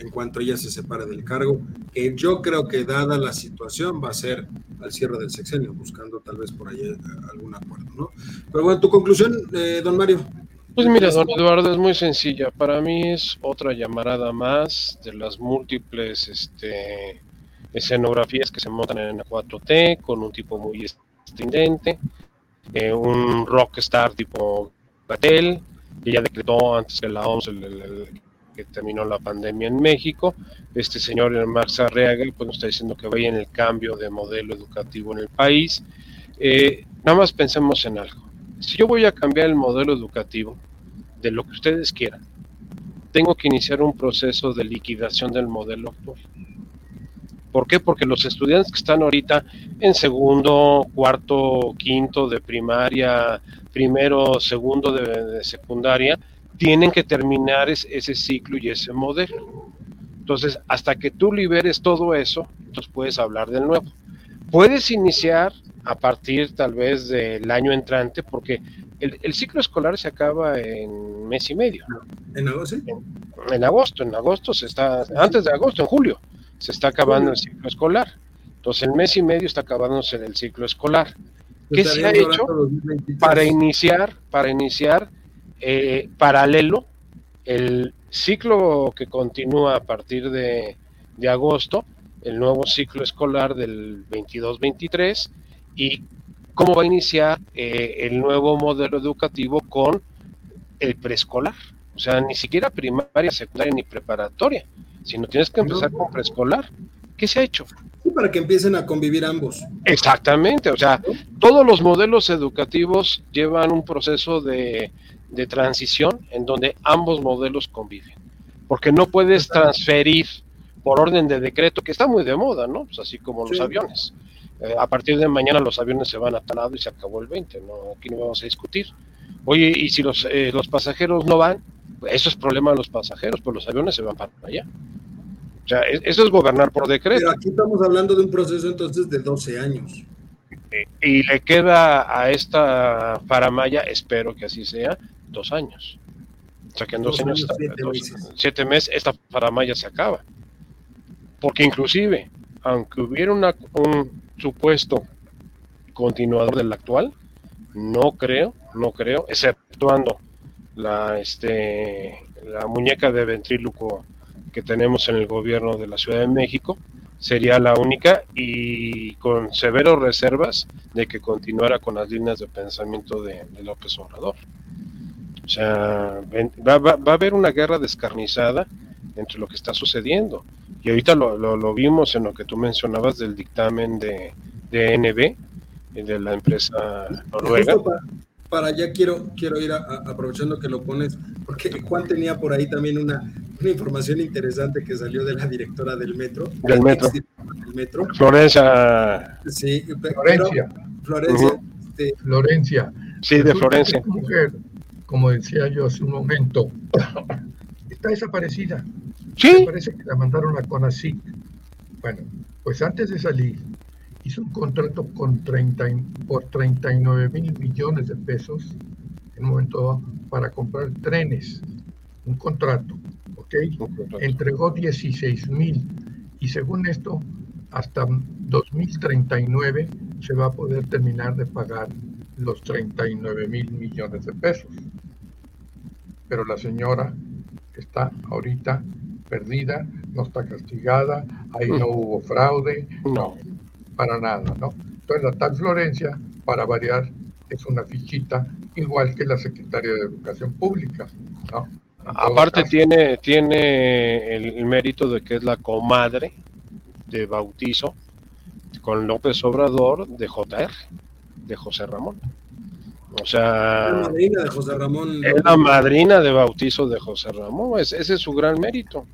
en cuanto ella se separe del cargo, que yo creo que dada la situación va a ser al cierre del sexenio, buscando tal vez por ahí algún acuerdo, ¿no? Pero bueno, tu conclusión, eh, don Mario. Pues mira, don Eduardo, es muy sencilla. Para mí es otra llamarada más de las múltiples este, escenografías que se montan en la 4T con un tipo muy estridente, eh, un rockstar tipo Gatel, que ya decretó antes que la OMS que terminó la pandemia en México. Este señor Max Arriaga pues, nos está diciendo que vaya en el cambio de modelo educativo en el país. Eh, nada más pensemos en algo. Si yo voy a cambiar el modelo educativo de lo que ustedes quieran, tengo que iniciar un proceso de liquidación del modelo actual. ¿Por qué? Porque los estudiantes que están ahorita en segundo, cuarto, quinto de primaria, primero, segundo de, secundaria, tienen que terminar ese ciclo y ese modelo. Entonces, hasta que tú liberes todo eso, entonces puedes hablar del nuevo. Puedes iniciar a partir tal vez del año entrante, porque el, ciclo escolar se acaba en mes y medio. ¿En agosto? En, agosto, en agosto se está, antes de agosto, en julio, se está acabando el ciclo escolar. Entonces, el mes y medio está acabándose el ciclo escolar. ¿Qué se ha hecho para iniciar, para iniciar eh, paralelo el ciclo que continúa a partir de, de agosto, el nuevo ciclo escolar del 22-23 y cómo va a iniciar eh, el nuevo modelo educativo con el preescolar. O sea, ni siquiera primaria, secundaria ni preparatoria, sino tienes que empezar con preescolar. ¿Qué se ha hecho? Sí, para que empiecen a convivir ambos. Exactamente, o sea, todos los modelos educativos llevan un proceso de, de transición en donde ambos modelos conviven, porque no puedes transferir por orden de decreto, que está muy de moda, ¿no? Pues así como los aviones. Eh, a partir de mañana los aviones se van a tal y se acabó el 20, ¿no? aquí no vamos a discutir. Oye, y si los, eh, los pasajeros no van, eso es problema de los pasajeros, pues los aviones se van para allá. O sea, eso es gobernar por decreto. Pero aquí estamos hablando de un proceso entonces de 12 años. Eh, y le queda a esta paramaya, espero que así sea, dos años. O sea que en dos, años, siete, meses. siete meses, esta paramaya se acaba. Porque inclusive, aunque hubiera una, un, supuesto continuador del actual, no creo, no creo, exceptuando la, este, la muñeca de ventríloco que tenemos en el gobierno de la Ciudad de México, sería la única y con severas reservas de que continuara con las líneas de pensamiento de, López Obrador. O sea, va, va, va, a haber una guerra descarnizada entre lo que está sucediendo. Y ahorita lo, lo, vimos en lo que tú mencionabas del dictamen de, de NB, de la empresa noruega. Para, allá quiero, quiero ir aprovechando que lo pones, porque Juan tenía por ahí también una, una información interesante que salió de la directora del metro. Del metro. metro. Florencia. Sí, Florencia. Florencia. Este, Florencia. Sí, de Florencia. Mujer, como decía yo hace un momento, está desaparecida. Sí. parece que la mandaron a CONACYT. Bueno, pues antes de salir, hizo un contrato con 30, por 39 mil millones de pesos en un momento para comprar trenes. Un contrato, ¿ok? Entregó 16 mil y según esto, hasta 2039 se va a poder terminar de pagar los 39 mil millones de pesos. Pero la señora está ahorita perdida, no está castigada, ahí no mm. hubo fraude, no, para nada, ¿no? Entonces la tal Florencia, para variar, es una fichita igual que la secretaria de Educación Pública, ¿no? Aparte tiene, tiene el, mérito de que es la comadre de bautizo con López Obrador de JR, de José Ramón. O sea, la madrina de José Ramón. Es la madrina de bautizo de José Ramón, ese es su gran mérito.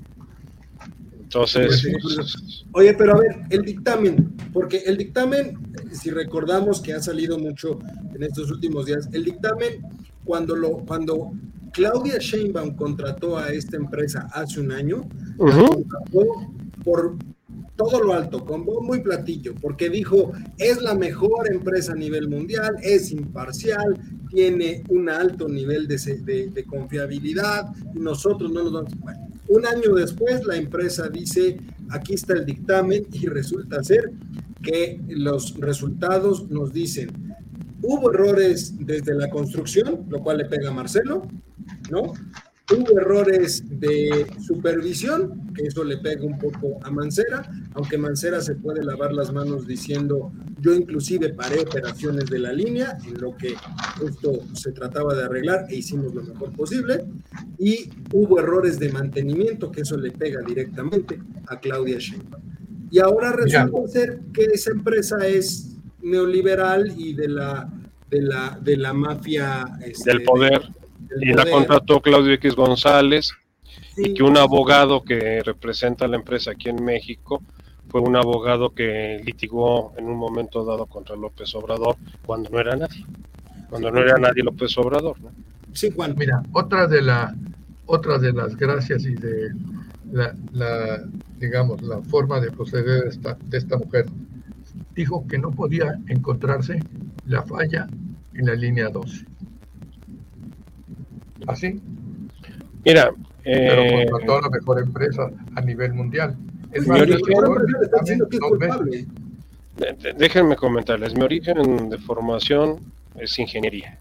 Entonces. Pues Oye, pero a ver, el dictamen, porque el dictamen, si recordamos que ha salido mucho en estos últimos días, el dictamen, cuando lo, cuando Claudia Sheinbaum contrató a esta empresa hace un año, por todo lo alto, con muy platillo, porque dijo, es la mejor empresa a nivel mundial, es imparcial, tiene un alto nivel de, de, confiabilidad, y nosotros no nos vamos... Bueno, un año después, la empresa dice, aquí está el dictamen y resulta ser que los resultados nos dicen, hubo errores desde la construcción, lo cual le pega a Marcelo, ¿no? Hubo errores de supervisión, que eso le pega un poco a Mancera, aunque Mancera se puede lavar las manos diciendo, yo inclusive paré operaciones de la línea, en lo que esto se trataba de arreglar e hicimos lo mejor posible, y hubo errores de mantenimiento, que eso le pega directamente a Claudia Sheinbaum. Y ahora resulta ser que esa empresa es neoliberal y de la, de la, de la mafia... Este, del poder y la contrató Claudio X González y que un abogado que representa a la empresa aquí en México fue un abogado que litigó en un momento dado contra López Obrador cuando no era nadie, cuando no era nadie López Obrador. Sí, Juan. Mira, otra de la otra de las gracias y de la, digamos la forma de proceder de esta, de esta mujer dijo que no podía encontrarse la falla en la línea 12 así. Mira, pero eh, contrató la mejor empresa a nivel mundial. Es mi Déjenme comentarles, mi origen de formación es ingeniería.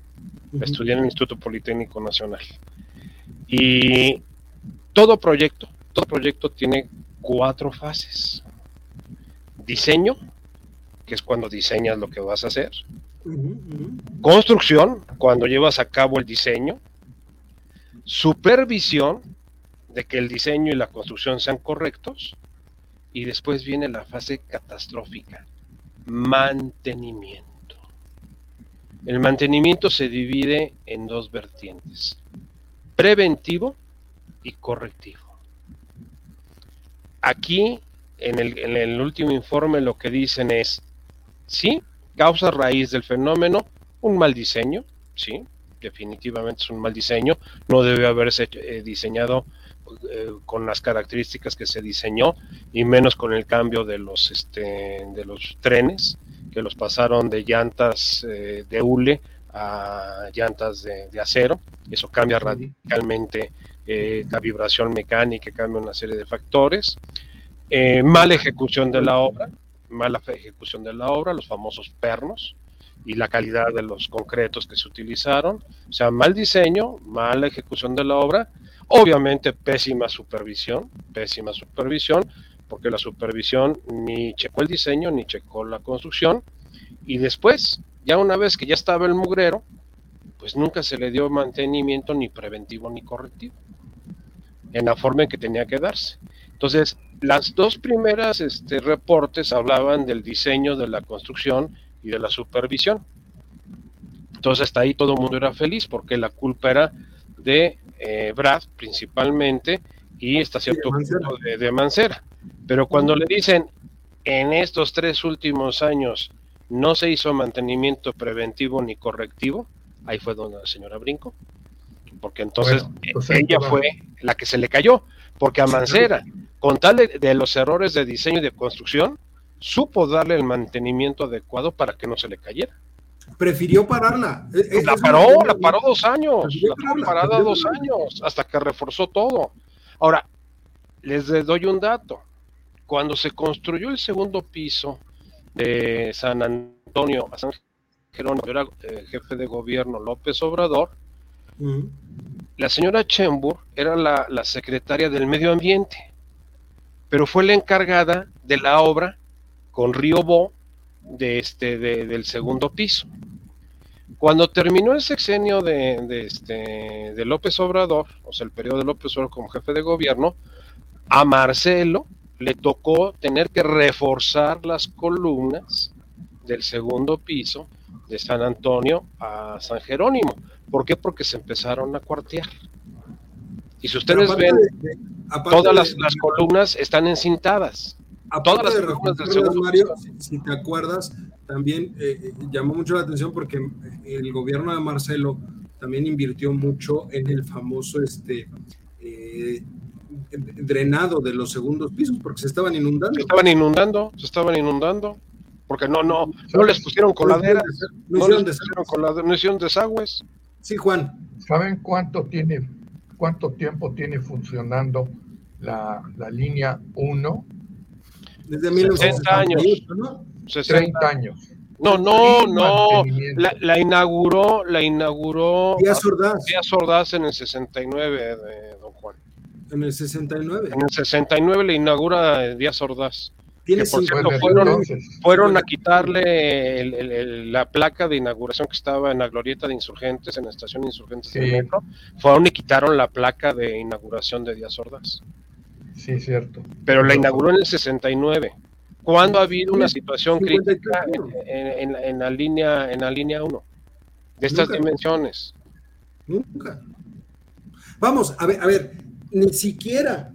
Estudié en el Instituto Politécnico Nacional. Y todo proyecto, todo proyecto tiene cuatro fases. Diseño, que es cuando diseñas lo que vas a hacer. Construcción, cuando llevas a cabo el diseño supervisión de que el diseño y la construcción sean correctos y después viene la fase catastrófica, mantenimiento. El mantenimiento se divide en dos vertientes, preventivo y correctivo. Aquí, en el, último informe, lo que dicen es, sí, causa raíz del fenómeno, un mal diseño, sí, definitivamente es un mal diseño, no debe haberse eh, diseñado eh, con las características que se diseñó y menos con el cambio de los este, de los trenes que los pasaron de llantas eh, de hule a llantas de, acero. Eso cambia radicalmente la vibración mecánica cambia una serie de factores. Mala ejecución de la obra mala ejecución de la obra los famosos pernos y la calidad de los concretos que se utilizaron, o sea, mal diseño, mala ejecución de la obra, obviamente pésima supervisión, pésima supervisión, porque la supervisión ni checó el diseño ni checó la construcción, y después, ya una vez que ya estaba el mugrero, pues nunca se le dio mantenimiento ni preventivo ni correctivo, en la forma en que tenía que darse. Entonces, las dos primeras este, reportes hablaban del diseño de la construcción y de la supervisión. Entonces hasta ahí todo el mundo era feliz porque la culpa era de eh, Brad principalmente y hasta cierto punto de, Mancera. Pero cuando le dicen en estos tres últimos años no se hizo mantenimiento preventivo ni correctivo, ahí fue donde la señora brinco, porque entonces pues ella fue la que se le cayó, porque a Mancera, con tal de, los errores de diseño y de construcción, supo darle el mantenimiento adecuado para que no se le cayera. Prefirió pararla. E, e, la paró, la paró dos años, la parada dos años, hasta que reforzó todo. Ahora, les doy un dato. Cuando se construyó el segundo piso de San Antonio a San Jerónimo, era eh, jefe de gobierno López Obrador, la señora Chembur era la, la secretaria del medio ambiente, pero fue la encargada de la obra con Río Bo de este, del segundo piso. Cuando terminó el sexenio de, este, de López Obrador, o sea, el periodo de López Obrador como jefe de gobierno, a Marcelo le tocó tener que reforzar las columnas del segundo piso de San Antonio a San Jerónimo. ¿Por qué? Porque se empezaron a cuartear. Y si ustedes ven, todas las, las, columnas están encintadas todas las Mario, si, te acuerdas, también eh, eh, llamó mucho la atención porque el gobierno de Marcelo también invirtió mucho en el famoso este eh, drenado de los segundos pisos porque se estaban inundando. Se estaban inundando, se estaban inundando porque no no no les pusieron coladeras, no, no, les pusieron coladeras, no hicieron desagües. Sí, Juan. ¿Saben cuánto tiene cuánto tiempo tiene funcionando la, la línea 1 desde 60 años. ¿no? 60 años. No, no, no. La, la, inauguró, la inauguró Díaz Ordaz. Díaz Ordaz en el 69, de don Juan. En el 69. En el 69 le inaugura Díaz Ordaz. Tiene Que, por cierto, fueron, fueron a quitarle el- el- el- la placa de inauguración que estaba en la glorieta de Insurgentes, en la estación de Insurgentes Sí. del metro. Fueron y quitaron la placa de inauguración de Díaz Ordaz. Sí, cierto. Pero la inauguró en el 69. ¿Cuándo ha habido una situación 53, crítica en, la- en la línea en la línea 1 de estas Nunca. dimensiones? Nunca. Vamos, a ver, a ver, ni siquiera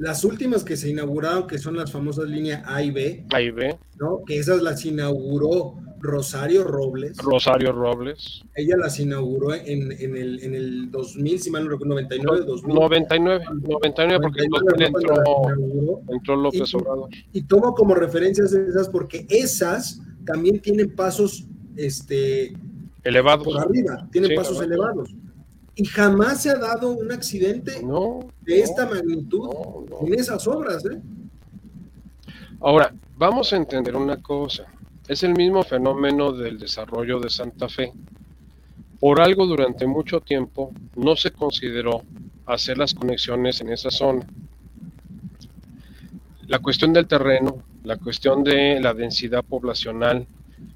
las últimas que se inauguraron, que son las famosas líneas A y B, Ahí ve, ¿no? Que esas las inauguró Rosario Robles. Rosario Robles. Ella las inauguró en, en el, en el 2000, si mal no recuerdo, 99, 2000. 99, 99 porque en 2000 99 cuando las entró, entró López Y- Obrador. Y tomo como referencias esas porque esas también tienen pasos este, Elevados. por arriba, tienen Sí, pasos elevados. elevados. Y jamás se ha dado un accidente No. de no, esta magnitud no. en esas obras, ¿eh? Ahora, vamos a entender una cosa. Es el mismo fenómeno del desarrollo de Santa Fe. Por algo durante mucho tiempo no se consideró hacer las conexiones en esa zona. La cuestión del terreno, la cuestión de la densidad poblacional,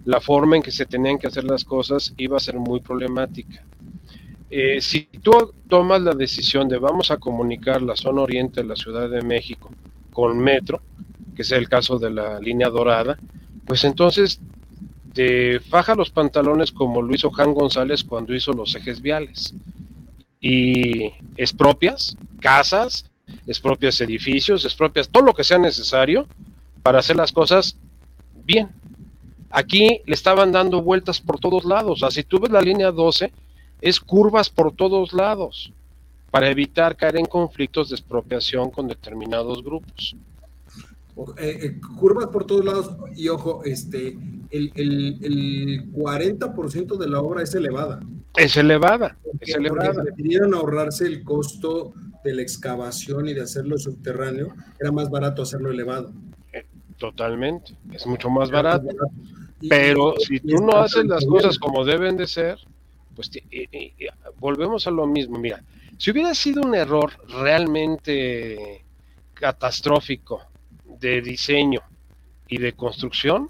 la forma en que se tenían que hacer las cosas iba a ser muy problemática. Eh, si tú tomas la decisión de vamos a comunicar la zona oriente de la Ciudad de México con metro, que es el caso de la línea dorada, pues entonces te faja los pantalones como lo hizo Juan González cuando hizo los ejes viales. Y expropias casas, expropias edificios, expropias todo lo que sea necesario para hacer las cosas bien. Aquí le estaban dando vueltas por todos lados. O sea, si tú ves la línea 12, es curvas por todos lados para evitar caer en conflictos de expropiación con determinados grupos. Eh, eh, curvas por todos lados y ojo, este, el, el, el 40% de la obra es elevada. Es elevada, Porque- es elevada. prefirieron ahorrarse el costo de la excavación y de hacerlo subterráneo, era más barato hacerlo elevado. Totalmente, es mucho más barato. Pero si tú no haces las cosas como deben de ser, pues volvemos a lo mismo. Mira, si hubiera sido un error realmente catastrófico de diseño y de construcción,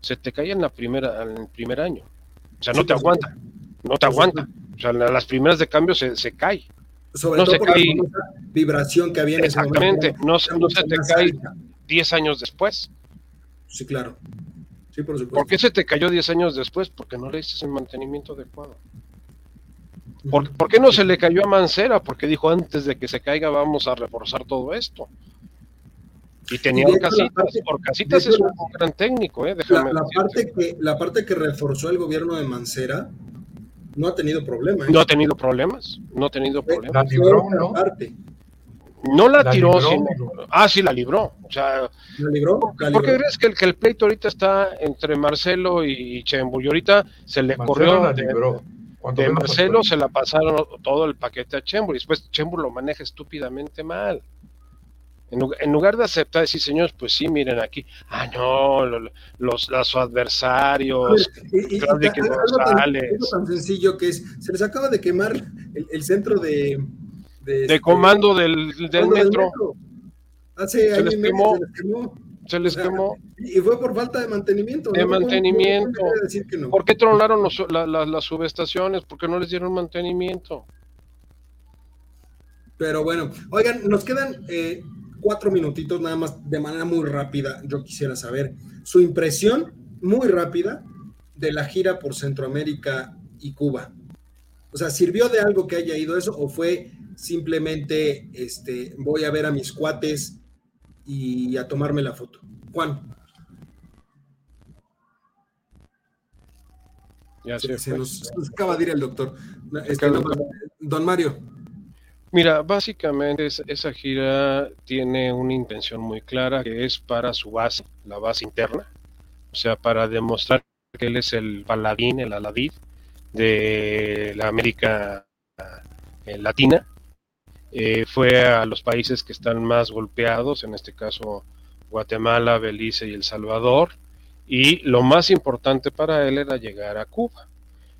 se te cae en la primera, en el primer año. O sea, no Sí, te por aguanta, no te aguanta. O sea, la- las primeras de cambio se, se cae. Sobre no todo se por la cae- famosa vibración que había en ese momento. Exactamente, no, no se te cae alta. 10 años después. Sí, claro. Sí, por supuesto. ¿Por qué se te cayó 10 años después? Porque no le hiciste el mantenimiento adecuado. ¿Por, por qué no se le cayó a Mancera? Porque dijo antes de que se caiga vamos a reforzar todo esto. Y tenía Y de hecho, la casitas. parte- Por casitas es un gran técnico, ¿eh? La, Déjame la decirte. parte que, la parte que reforzó el gobierno de Mancera no ha tenido problema. ¿eh? No ha tenido problemas. No ha tenido problemas. La libró, ¿no? parte. No la, La tiró. libró. Ah, sí, la libró. O sea, ¿La libró? La ¿por qué crees que el, que el pleito ahorita está entre Marcelo y Chembu? Y ahorita se le Marcelo corrió la de- libró. Marcelo se la pasaron todo el paquete a Chembur y después Chembur lo maneja estúpidamente mal. En, lu- en lugar de aceptar, decir, señores, pues sí, miren aquí, ah, no, lo- los, los adversarios, Y- y- y Claudio ta- algo tan- González. algo tan sencillo que es, se les acaba de quemar el, el centro de, de, de comando del, del metro, Hace año les y medio quemó. se les quemó. se les O sea, quemó. Y fue por falta de mantenimiento. De ¿no? ¿Cómo- mantenimiento. cómo puede decir que no? ¿Por qué tronaron los- la- la- las subestaciones? Porque no les dieron mantenimiento. Pero bueno, oigan, nos quedan eh, cuatro minutitos nada más de manera muy rápida. Yo quisiera saber su impresión muy rápida de la gira por Centroamérica y Cuba. O sea, ¿sirvió de algo que haya ido eso o fue simplemente este, voy a ver a mis cuates y a tomarme la foto? Juan, Ya se, fue. nos, acaba de ir el doctor. Este, don Mario. Mira, básicamente es- esa gira tiene una intención muy clara que es para su base, la base interna, o sea, para demostrar que él es el paladín, el aladid de la América eh, Latina. Eh, fue a los países que están más golpeados, en este caso Guatemala, Belice y El Salvador, Y lo más importante para él era llegar a Cuba.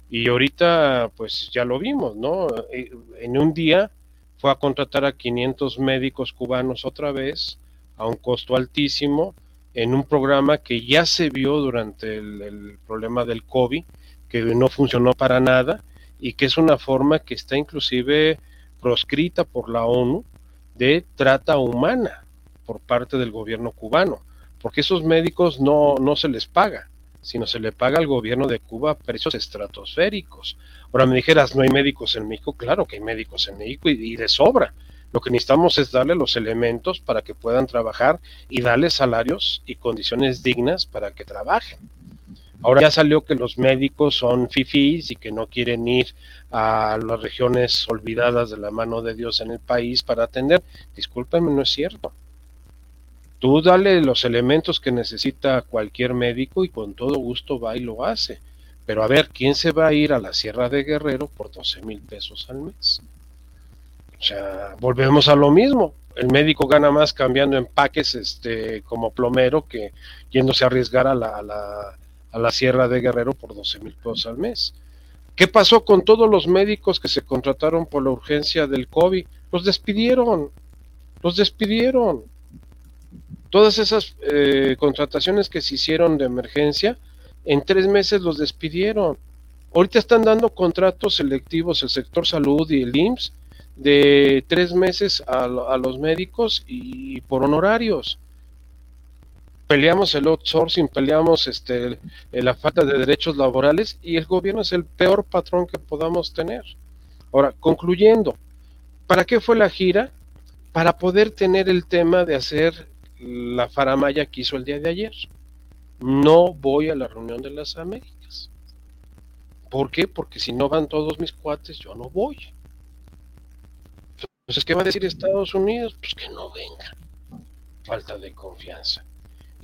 Y ahorita, pues ya lo vimos, ¿no? Eh, en un día fue a contratar a 500 médicos cubanos otra vez, a un costo altísimo, en un programa que ya se vio durante el, problema del COVID, que no funcionó para nada y que es una forma que está inclusive proscrita por la ONU de trata humana por parte del gobierno cubano, porque esos médicos no, no se les paga, sino se le paga al gobierno de Cuba precios estratosféricos. Ahora me dijeras, no hay médicos en México, claro que hay médicos en México y, y de sobra, lo que necesitamos es darle los elementos para que puedan trabajar y darles salarios y condiciones dignas para que trabajen. Ahora ya salió que los médicos son fifís y que no quieren ir a las regiones olvidadas de la mano de Dios en el país para atender. Discúlpenme, no es cierto. Tú dale los elementos que necesita cualquier médico y con todo gusto va y lo hace. Pero a ver, ¿quién se va a ir a la Sierra de Guerrero por 12 mil pesos al mes? O sea, volvemos a lo mismo. El médico gana más cambiando empaques este, como plomero que yéndose a arriesgar a la, a la Sierra de Guerrero por 12 mil pesos al mes. ¿Qué pasó con todos los médicos que se contrataron por la urgencia del COVID? Los despidieron, los despidieron. Todas esas eh, contrataciones que se hicieron de emergencia, en tres meses los despidieron. Ahorita están dando contratos selectivos el sector salud y el IMSS de tres meses a, los médicos y por honorarios. Peleamos el outsourcing, peleamos este, la falta de derechos laborales y el gobierno es el peor patrón que podamos tener. Ahora, concluyendo, ¿para qué fue la gira? Para poder tener el tema de hacer la faramaya que hizo el día de ayer. No voy a la reunión de las Américas. ¿Por qué? Porque si no van todos mis cuates, yo no voy. Entonces, ¿qué va a decir Estados Unidos? Pues que no venga. Falta de confianza.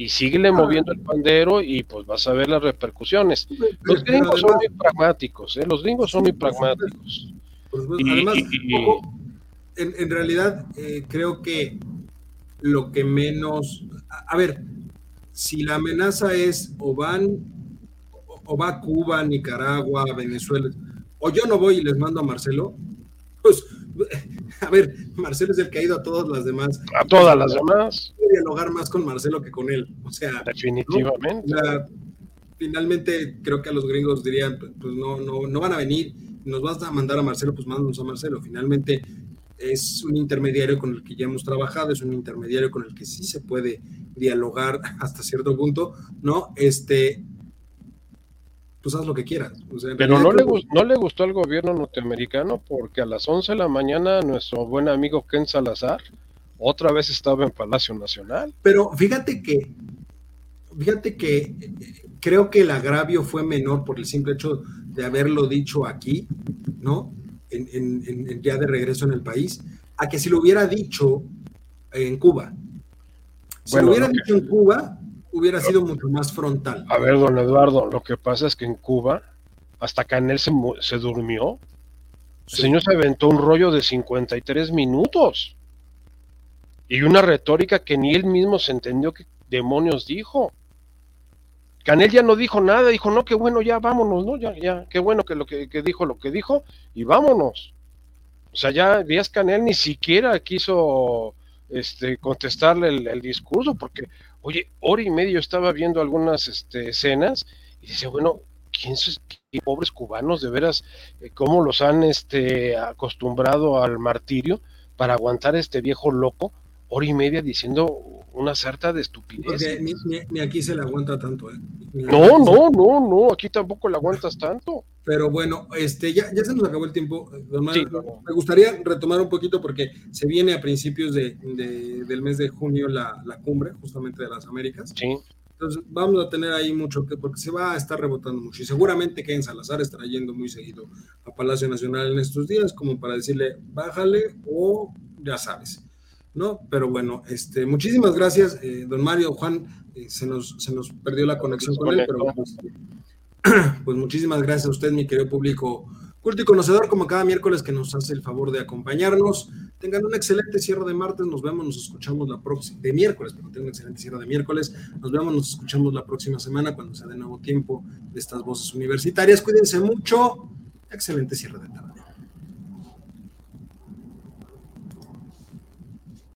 Y síguele ah. moviendo el pandero y pues vas a ver las repercusiones. Los gringos son muy pragmáticos, ¿eh? Los gringos son muy pragmáticos. Pues, además, en, realidad eh, creo que lo que menos... A, ver, si la amenaza es o van o va Cuba, Nicaragua, Venezuela, o yo no voy y les mando a Marcelo, pues a ver, Marcelo es el que ha ido a todas las demás. A todas las demás. dialogar más con Marcelo que con él. O sea, definitivamente. finalmente creo que a los gringos dirían, pues no, no, no van a venir, nos vas a mandar a Marcelo, pues mándanos a Marcelo. Finalmente es un intermediario con el que ya hemos trabajado, es un intermediario con el que sí se puede dialogar hasta cierto punto, ¿no? Este, pues haz lo que quieras. Pero no le, no le gustó al gobierno norteamericano porque a las 11 de la mañana nuestro buen amigo Ken Salazar otra vez estaba en Palacio Nacional. Pero fíjate que, fíjate que creo que el agravio fue menor por el simple hecho de haberlo dicho aquí, ¿no? En, ya de regreso en el país, a que si lo hubiera dicho en Cuba. Si lo hubiera dicho en Cuba, hubiera sido mucho más frontal. A ver, don Eduardo, lo que pasa es que en Cuba, hasta Canel se, se durmió. El señor se aventó un rollo de 53 minutos. Y una retórica que ni él mismo se entendió qué demonios dijo. Canel ya no dijo nada, dijo, no, qué bueno, ya vámonos, ¿no? Ya, ya, qué bueno que lo que, dijo lo que dijo, y vámonos. O sea, ya Díaz Canel ni siquiera quiso este, contestarle el, discurso, porque, oye, hora y medio estaba viendo algunas este, escenas y dice, bueno, ¿quién son qué pobres cubanos, de veras, eh, cómo los han este, acostumbrado al martirio para aguantar este viejo loco? hora y media diciendo una sarta de estupidez. Ni, aquí se le aguanta tanto, ¿eh? No, no, no, no, aquí tampoco le aguantas tanto. Pero bueno, este, ya, ya se nos acabó el tiempo. Me gustaría retomar un poquito porque se viene a principios de, del mes de junio la, la, cumbre, justamente de las Américas. Sí. Entonces vamos a tener ahí mucho que, porque se va a estar rebotando mucho. Y seguramente que en Salazar estará yendo muy seguido a Palacio Nacional en estos días, como para decirle, bájale o ya sabes. ¿No? Pero bueno, este, muchísimas gracias, eh, don Mario, Juan, eh, se, nos, se nos perdió la conexión con él, pero pues, pues, muchísimas gracias a usted, mi querido público Culto y conocedor, como cada miércoles que nos hace el favor de acompañarnos. Tengan un excelente cierre de martes. Nos vemos, nos escuchamos la próxima, de miércoles, pero tengan un excelente cierre de miércoles. Nos vemos, nos escuchamos la próxima semana cuando sea de nuevo tiempo de estas voces universitarias. Cuídense mucho. Excelente cierre de tarde.